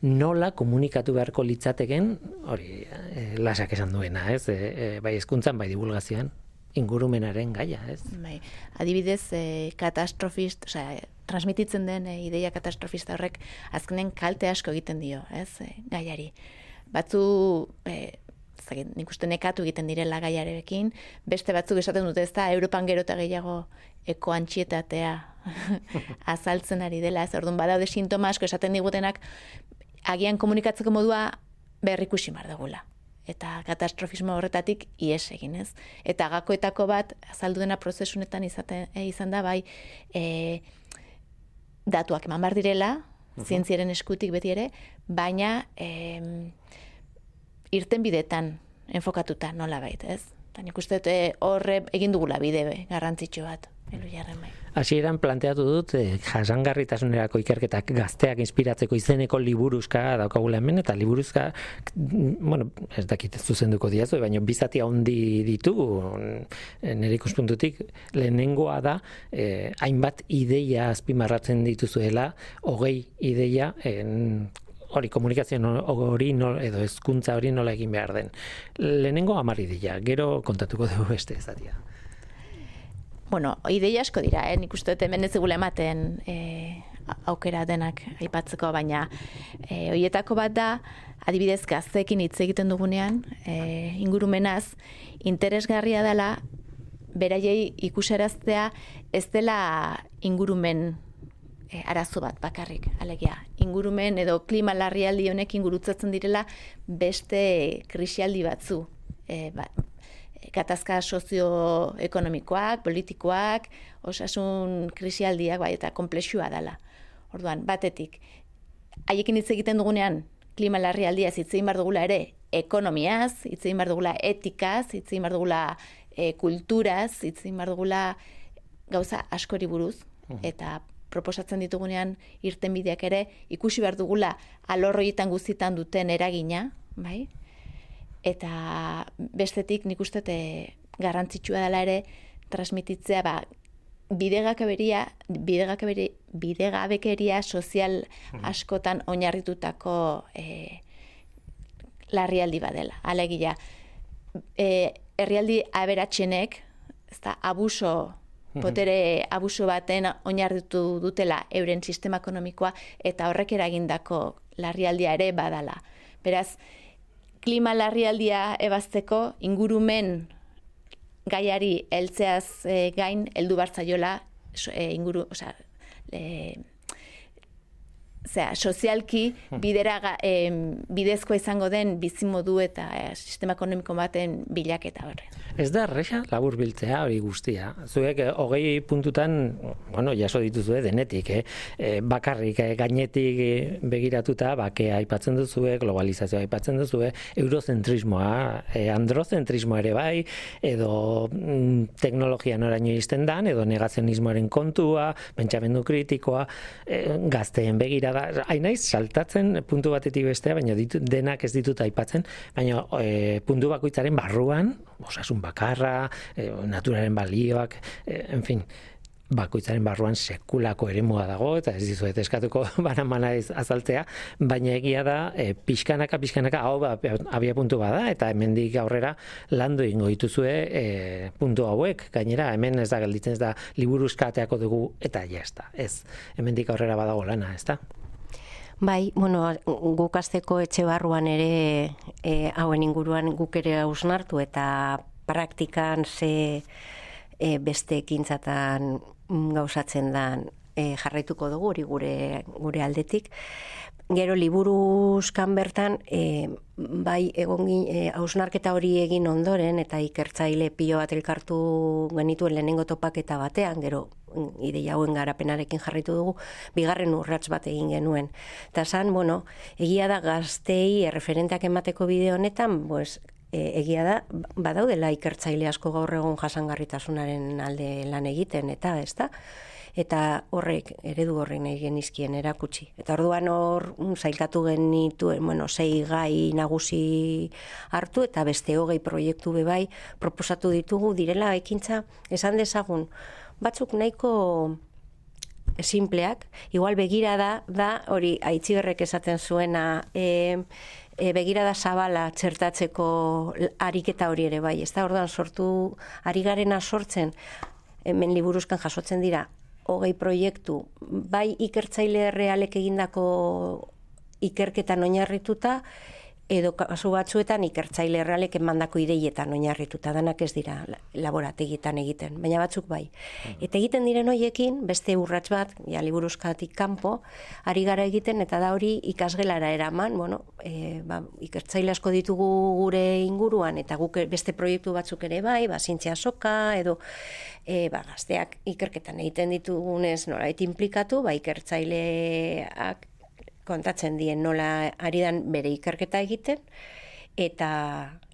Speaker 2: nola komunikatu beharko litzateken, hori, e, lasak esan duena, ez, e, bai hezkuntzan bai divulgazioan, ingurumenaren gaia, ez?
Speaker 6: Bai, adibidez, e, katastrofist, osea, transmititzen den e, ideia katastrofista horrek azkenen kalte asko egiten dio, ez, e, gaiari. Batzu, e, zakit, nik uste nekatu egiten direla gaiarekin, beste batzuk esaten dute ez da, Europan gero eta gehiago eko antxietatea azaltzen ari dela, ez orduan badaude sintoma asko esaten digutenak, agian komunikatzeko modua berrikusi mar dugula. Eta katastrofismo horretatik ies egin, ez? Eta gakoetako bat, azaldu dena prozesunetan izaten, e, izan da, bai, e, datuak eman bar direla, zientziaren eskutik beti ere, baina... E, irten bidetan enfokatuta nola bait, ez? Eta nik uste eh, horre egin dugula bide be, garrantzitsu bat, elu jarren bai.
Speaker 2: Hasieran planteatu dut eh, jasangarritasunerako ikerketak gazteak inspiratzeko izeneko liburuzka daukagula hemen eta liburuzka bueno, ez dakit zuzenduko diazu, baina bizati handi ditu nire ikuspuntutik lehenengoa da eh, hainbat ideia azpimarratzen dituzuela hogei ideia en, hori komunikazio hori no, edo hezkuntza hori nola egin behar den. Lehenengo amari dira, gero kontatuko dugu beste ezatia.
Speaker 6: Bueno, ideia asko dira, eh? nik uste hemen ez ematen eh, aukera denak aipatzeko, baina eh, hoietako bat da, adibidez gaztekin hitz egiten dugunean, eh, ingurumenaz, interesgarria dela, beraiei ikuseraztea ez dela ingurumen e, arazo bat bakarrik, alegia. Ingurumen edo klima larrialdi honek ingurutzatzen direla beste krisialdi batzu. E, ba, katazka sozioekonomikoak, politikoak, osasun krisialdiak, bai, eta komplexua dela. Orduan, batetik, haiekin hitz egiten dugunean, klima larrialdia zitzein bar dugula ere, ekonomiaz, zitzein bar dugula etikaz, zitzein bar dugula e, kulturaz, zitzein bar dugula gauza askori buruz, eta proposatzen ditugunean irten bideak ere ikusi behar dugula alorroietan guztietan duten eragina, bai? Eta bestetik nik uste garrantzitsua dela ere transmititzea ba, bidegakaberia, bidegakaberi, bidegabekeria sozial hmm. askotan oinarritutako e, larrialdi badela. Alegia, e, herrialdi aberatxenek, ez da, abuso botere abuso baten oinarritu dutela euren sistema ekonomikoa eta horrek eragindako larrialdia ere badala. Beraz, klima larrialdia ebazteko ingurumen gaiari heltzeaz e, gain heldu bartzaiola e, inguru, osea, e, zera, sozialki bidera bidezkoa izango den bizimodu eta e, sistema ekonomiko baten bilaketa horre.
Speaker 2: Ez da erresa labur biltzea hori guztia. Zuek eh, hogei puntutan, bueno, jaso dituzue denetik, eh? E, bakarrik eh, gainetik begiratuta, bake aipatzen duzue, globalizazioa aipatzen duzue, eurozentrismoa, eh, androzentrismoa ere bai, edo mm, teknologia noraino izten dan, edo negazionismoaren kontua, pentsamendu kritikoa, eh, gazteen begirada, hainaiz saltatzen puntu batetik bestea, baina ditu, denak ez ditut aipatzen, baina eh, puntu bakoitzaren barruan, osasun bakarra, e, naturaren balioak, e, en bakoitzaren barruan sekulako eremua dago, eta ez dizuet eskatuko banan azaltzea, baina egia da, e, pixkanaka, pixkanaka, hau ba, abia puntu bada, eta hemendik aurrera landu ingo dituzue e, puntu hauek, gainera, hemen ez da gelditzen ez da, liburuzkateako dugu, eta jazta, ez, hemendik aurrera badago lana, ez da?
Speaker 5: Bai, bueno, guk azteko etxe barruan ere e, hauen inguruan guk ere hausnartu eta praktikan ze e, beste ekintzatan gauzatzen dan e, jarraituko dugu hori gure, gure aldetik. Gero liburuzkan bertan, e, bai egon e, hausnarketa hori egin ondoren eta ikertzaile pilo bat elkartu genituen lehenengo topaketa batean, gero ideia hauen garapenarekin jarritu dugu, bigarren urrats bat egin genuen. Eta zan, bueno, egia da gaztei erreferenteak emateko bideo honetan, pues, e, egia da, badaudela ikertzaile asko gaur egun jasangarritasunaren alde lan egiten, eta ez da? eta horrek eredu horrek nahi genizkien erakutsi. Eta orduan hor mm, zailkatu genituen, bueno, sei gai nagusi hartu eta beste hogei proiektu bebai proposatu ditugu direla ekintza esan dezagun batzuk nahiko simpleak, igual begira da, da hori aitzigerrek esaten zuena, e, e, begira da zabala txertatzeko ariketa hori ere bai, ez da orduan sortu, ari garena sortzen, hemen liburuzkan jasotzen dira, hogei proiektu, bai ikertzaile realek egindako ikerketan oinarrituta, edo kasu batzuetan ikertzaile erralek emandako ideietan oinarrituta danak ez dira laborategitan egiten, baina batzuk bai. Mm. Eta egiten diren hoiekin beste urrats bat, ja liburuzkatik kanpo, ari gara egiten eta da hori ikasgelara eraman, bueno, e, ba, ikertzaile asko ditugu gure inguruan eta guk beste proiektu batzuk ere bai, ba zientzia soka edo e, ba, gazteak ikerketan egiten ditugunez norait implikatu, ba ikertzaileak kontatzen dien nola ari dan bere ikerketa egiten, eta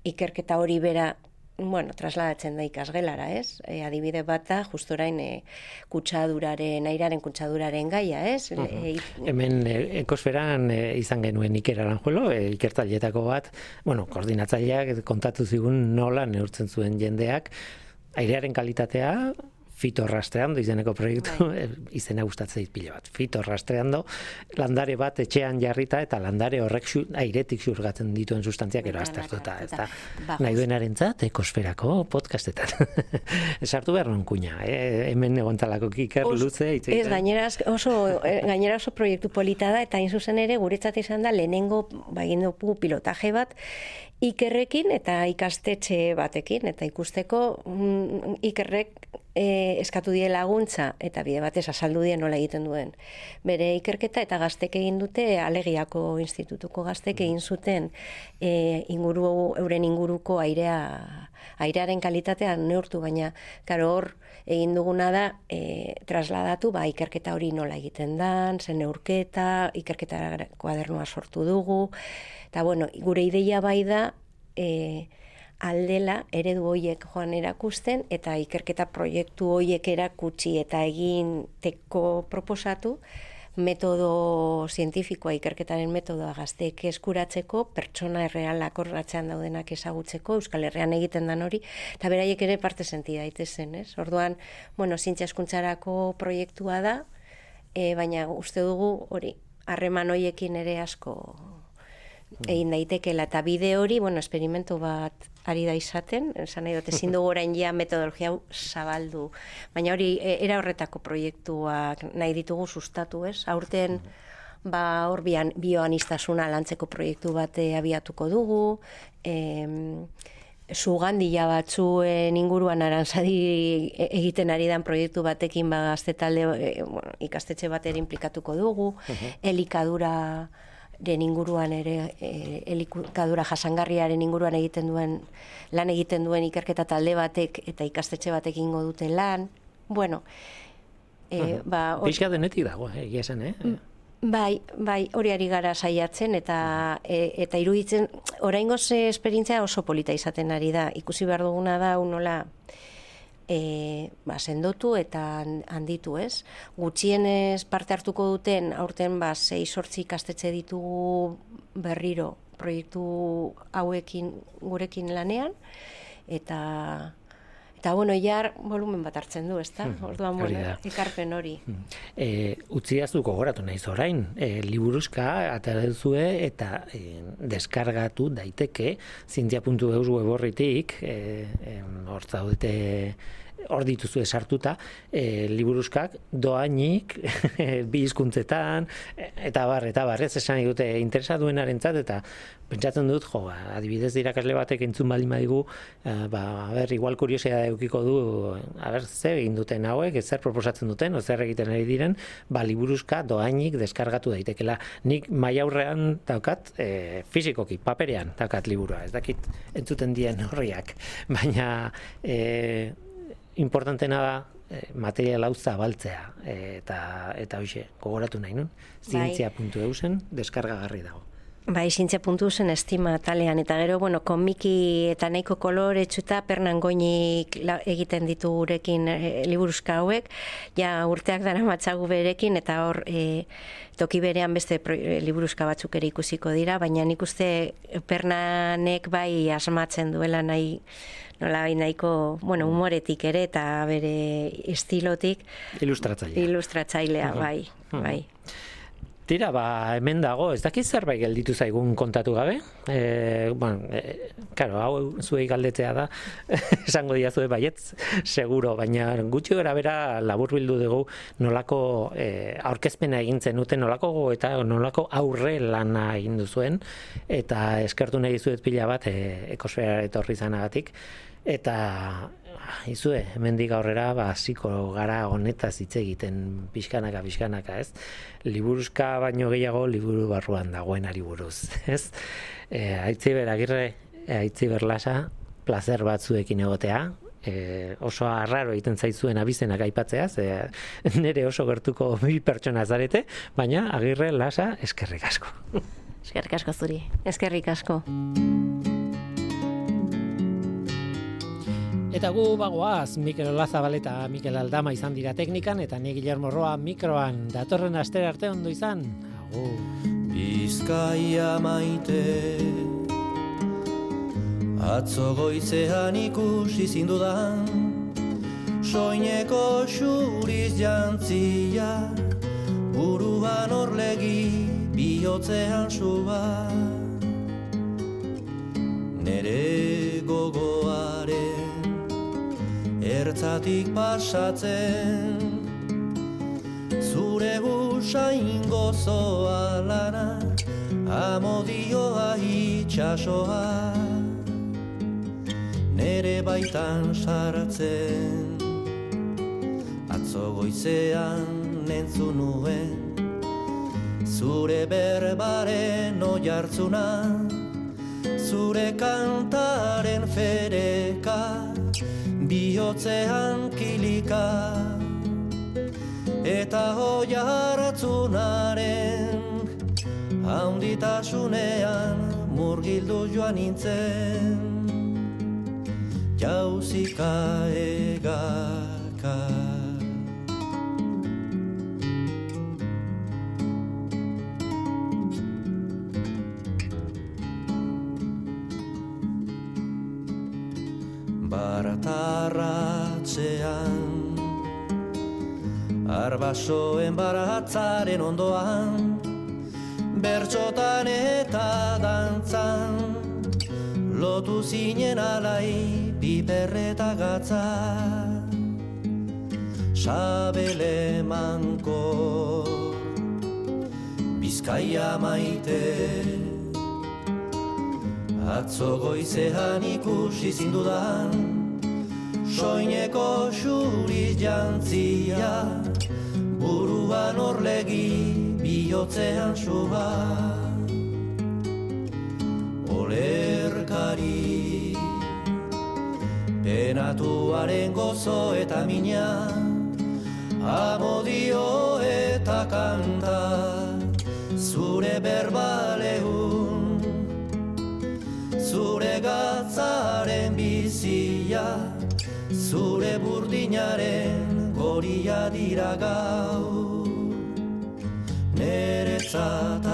Speaker 5: ikerketa hori bera bueno, trasladatzen da ikasgelara, ez? E, adibide bat da, justo orain e, kutsaduraren, airaren kutsaduraren gaia, ez? Uh
Speaker 2: e, Hemen e, ekosferan e, izan genuen ikeraran juelo, e, ikertalietako bat, bueno, koordinatzaileak kontatu zigun nola neurtzen zuen jendeak, airearen kalitatea, fito rastreando izeneko proiektu bai. izena gustatzen dit pila bat. Fito rastreando landare bat etxean jarrita eta landare horrek xu, airetik xurgatzen dituen sustantziak ero aztertuta, ez da. Nahi duenarentzat ekosferako podcastetan. Esartu behar kuña, eh? hemen egontalako kiker luze
Speaker 5: Ez gainera oso eh, gainera oso proiektu polita da eta in zuzen ere guretzat izan da lehenengo ba pilotaje bat ikerrekin eta ikastetxe batekin eta ikusteko mm, ikerrek e, eskatu die laguntza eta bide batez azaldu die nola egiten duen. Bere ikerketa eta gaztek egin dute Alegiako Institutuko gaztek egin zuten e, inguru euren inguruko airea airearen kalitatea neurtu baina karo hor egin duguna da e, trasladatu ba ikerketa hori nola egiten dan, zen neurketa, ikerketa kuadernua sortu dugu eta bueno, gure ideia bai da e, aldela eredu hoiek joan erakusten eta ikerketa proiektu hoiek erakutsi eta egin teko proposatu metodo zientifikoa ikerketaren metodoa gazteek eskuratzeko, pertsona erreal akorratzean daudenak ezagutzeko, Euskal Herrian egiten dan hori, eta beraiek ere parte senti daitezen, ez? Orduan, bueno, zientzia eskuntzarako proiektua da, e, baina uste dugu hori, harreman hoiekin ere asko egin daitekeela eta bide hori, bueno, esperimentu bat ari da izaten, esan nahi dut, ezin dugu orain ja metodologia hau zabaldu. Baina hori, e, era horretako proiektuak nahi ditugu sustatu, ez? Aurten, ba, hor bian, bioanistasuna lantzeko proiektu bate abiatuko dugu, em, sugandia batzuen inguruan arantzadi egiten ari dan proiektu batekin ba gazte talde e, bueno, ikastetxe bat implikatuko dugu, elikadura den inguruan ere e, elikadura jasangarriaren inguruan egiten duen lan egiten duen ikerketa talde batek eta ikastetxe batek ingo dute lan. Bueno, e, ba, hor-
Speaker 2: Pixka denetik dago, eh, egia esan, eh?
Speaker 5: Bai, bai, hori ari gara saiatzen eta e, eta iruditzen oraingoz eh, esperientzia oso polita izaten ari da. Ikusi behar duguna da hau nola e, ba, sendotu eta han- handitu, ez? Gutxienez parte hartuko duten aurten ba 6-8 ikastetxe ditugu berriro proiektu hauekin gurekin lanean eta eta bueno, jar volumen bat hartzen du, ezta? Orduan
Speaker 2: hori
Speaker 5: bueno, ekarpen hori.
Speaker 2: E, utzi aztuko goratu naiz orain, e, liburuzka atera duzue eta e, deskargatu daiteke zintzia.eus web horritik, e, e, hor zaudete hor dituzue sartuta, e, liburuzkak doainik bi hizkuntzetan e, eta bar, eta bar, ez esan dute interesa duenarentzat eta pentsatzen dut, jo, ba, adibidez irakasle batek entzun baldin badigu, eh, ba, a ber, igual kuriosia edukiko du, a ber, zer egin duten hauek, zer proposatzen duten, o zer egiten ari diren, ba, liburuzka doainik deskargatu daitekela. Nik maiaurrean daukat, e, fizikoki, paperean daukat liburua, ez dakit entzuten dien horriak, baina e, importantena da e, material hau zabaltzea e, eta eta hoxe gogoratu nahi nun. Zientzia.eusen deskargagarri dago.
Speaker 5: Bai, zintze puntu zen estima talean, eta gero, bueno, komiki eta nahiko kolore etxuta pernan goinik egiten ditu gurekin e, liburuzka hauek, ja urteak dara matzagu berekin, eta hor e, toki berean beste pro, e, liburuzka batzuk ere ikusiko dira, baina nik uste pernanek bai asmatzen duela nahi nola bai nahiko, bueno, humoretik ere eta bere estilotik
Speaker 2: ilustratzailea
Speaker 5: ilustratzailea,
Speaker 2: Mhm.
Speaker 5: bai, bai.
Speaker 2: Tira, ba, hemen dago, ez dakit zerbait gelditu zaigun kontatu gabe. E, bueno, e, claro, hau zuei galdetzea da, esango diazue baietz, seguro, baina gutxi gara bera labur bildu dugu nolako e, aurkezpena egin zenuten, nolako eta nolako aurre lana egin duzuen, eta eskertu nahi dizuet pila bat e, ekosfera etorri zanagatik, eta izue, hemendik aurrera ba hasiko gara honetaz hitz egiten pixkanaka pixkanaka, ez? Liburuzka baino gehiago liburu barruan dagoenari buruz, ez? E, Aitziber Agirre, e, Aitziber Lasa, placer batzuekin egotea, e, oso arraro egiten zaizuen abizenak aipatzea, ze nire oso gertuko bi pertsona zarete, baina Agirre Lasa eskerrik asko.
Speaker 6: Eskerrik asko zuri.
Speaker 5: Eskerrik asko.
Speaker 2: Eta gu bagoaz, Mikel Olazabal eta Mikel Aldama izan dira teknikan, eta ni Guillermo Roa mikroan datorren astera arte ondo izan. Agur.
Speaker 7: Bizkaia maite Atzo goizean ikusi zindudan Soineko xuriz jantzia Buruan orlegi bihotzean suba Nere gogoaren Ertzatik pasatzen Zure busain gozoa lana Amodioa itxasoa Nere baitan sartzen Atzo goizean entzun nuen. Zure berbaren oiartzuna Zure kantaren fereka Bihotzean kilika eta hoia hartzunaren haunditasunean murgildu joan nintzen jauzika egaka. Baratarratzean. Arbasoen baratzaren ondoan Bertxotan eta dantzan. Lo lotu zinen alai piperreta gatza. Sabele manko Bizkaia maite Atzo goizean ikusi zindudan Soineko xuri jantzia Buruan orlegi bihotzean suba. Olerkari Penatuaren gozo eta mina Amodio eta kanta Zure berbalehun Zure gatzaren bizia Zure burdinaren goria dira gau Neretzat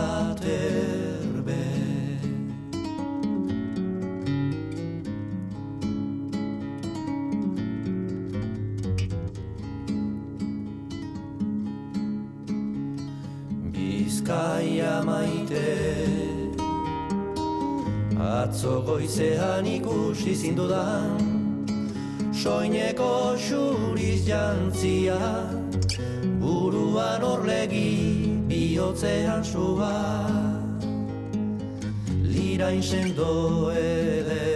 Speaker 7: Atzo goizean ikusi zindudan. Soineko xuriz jantzia Buruan orlegi bihotzean suba. Lirain sendo eder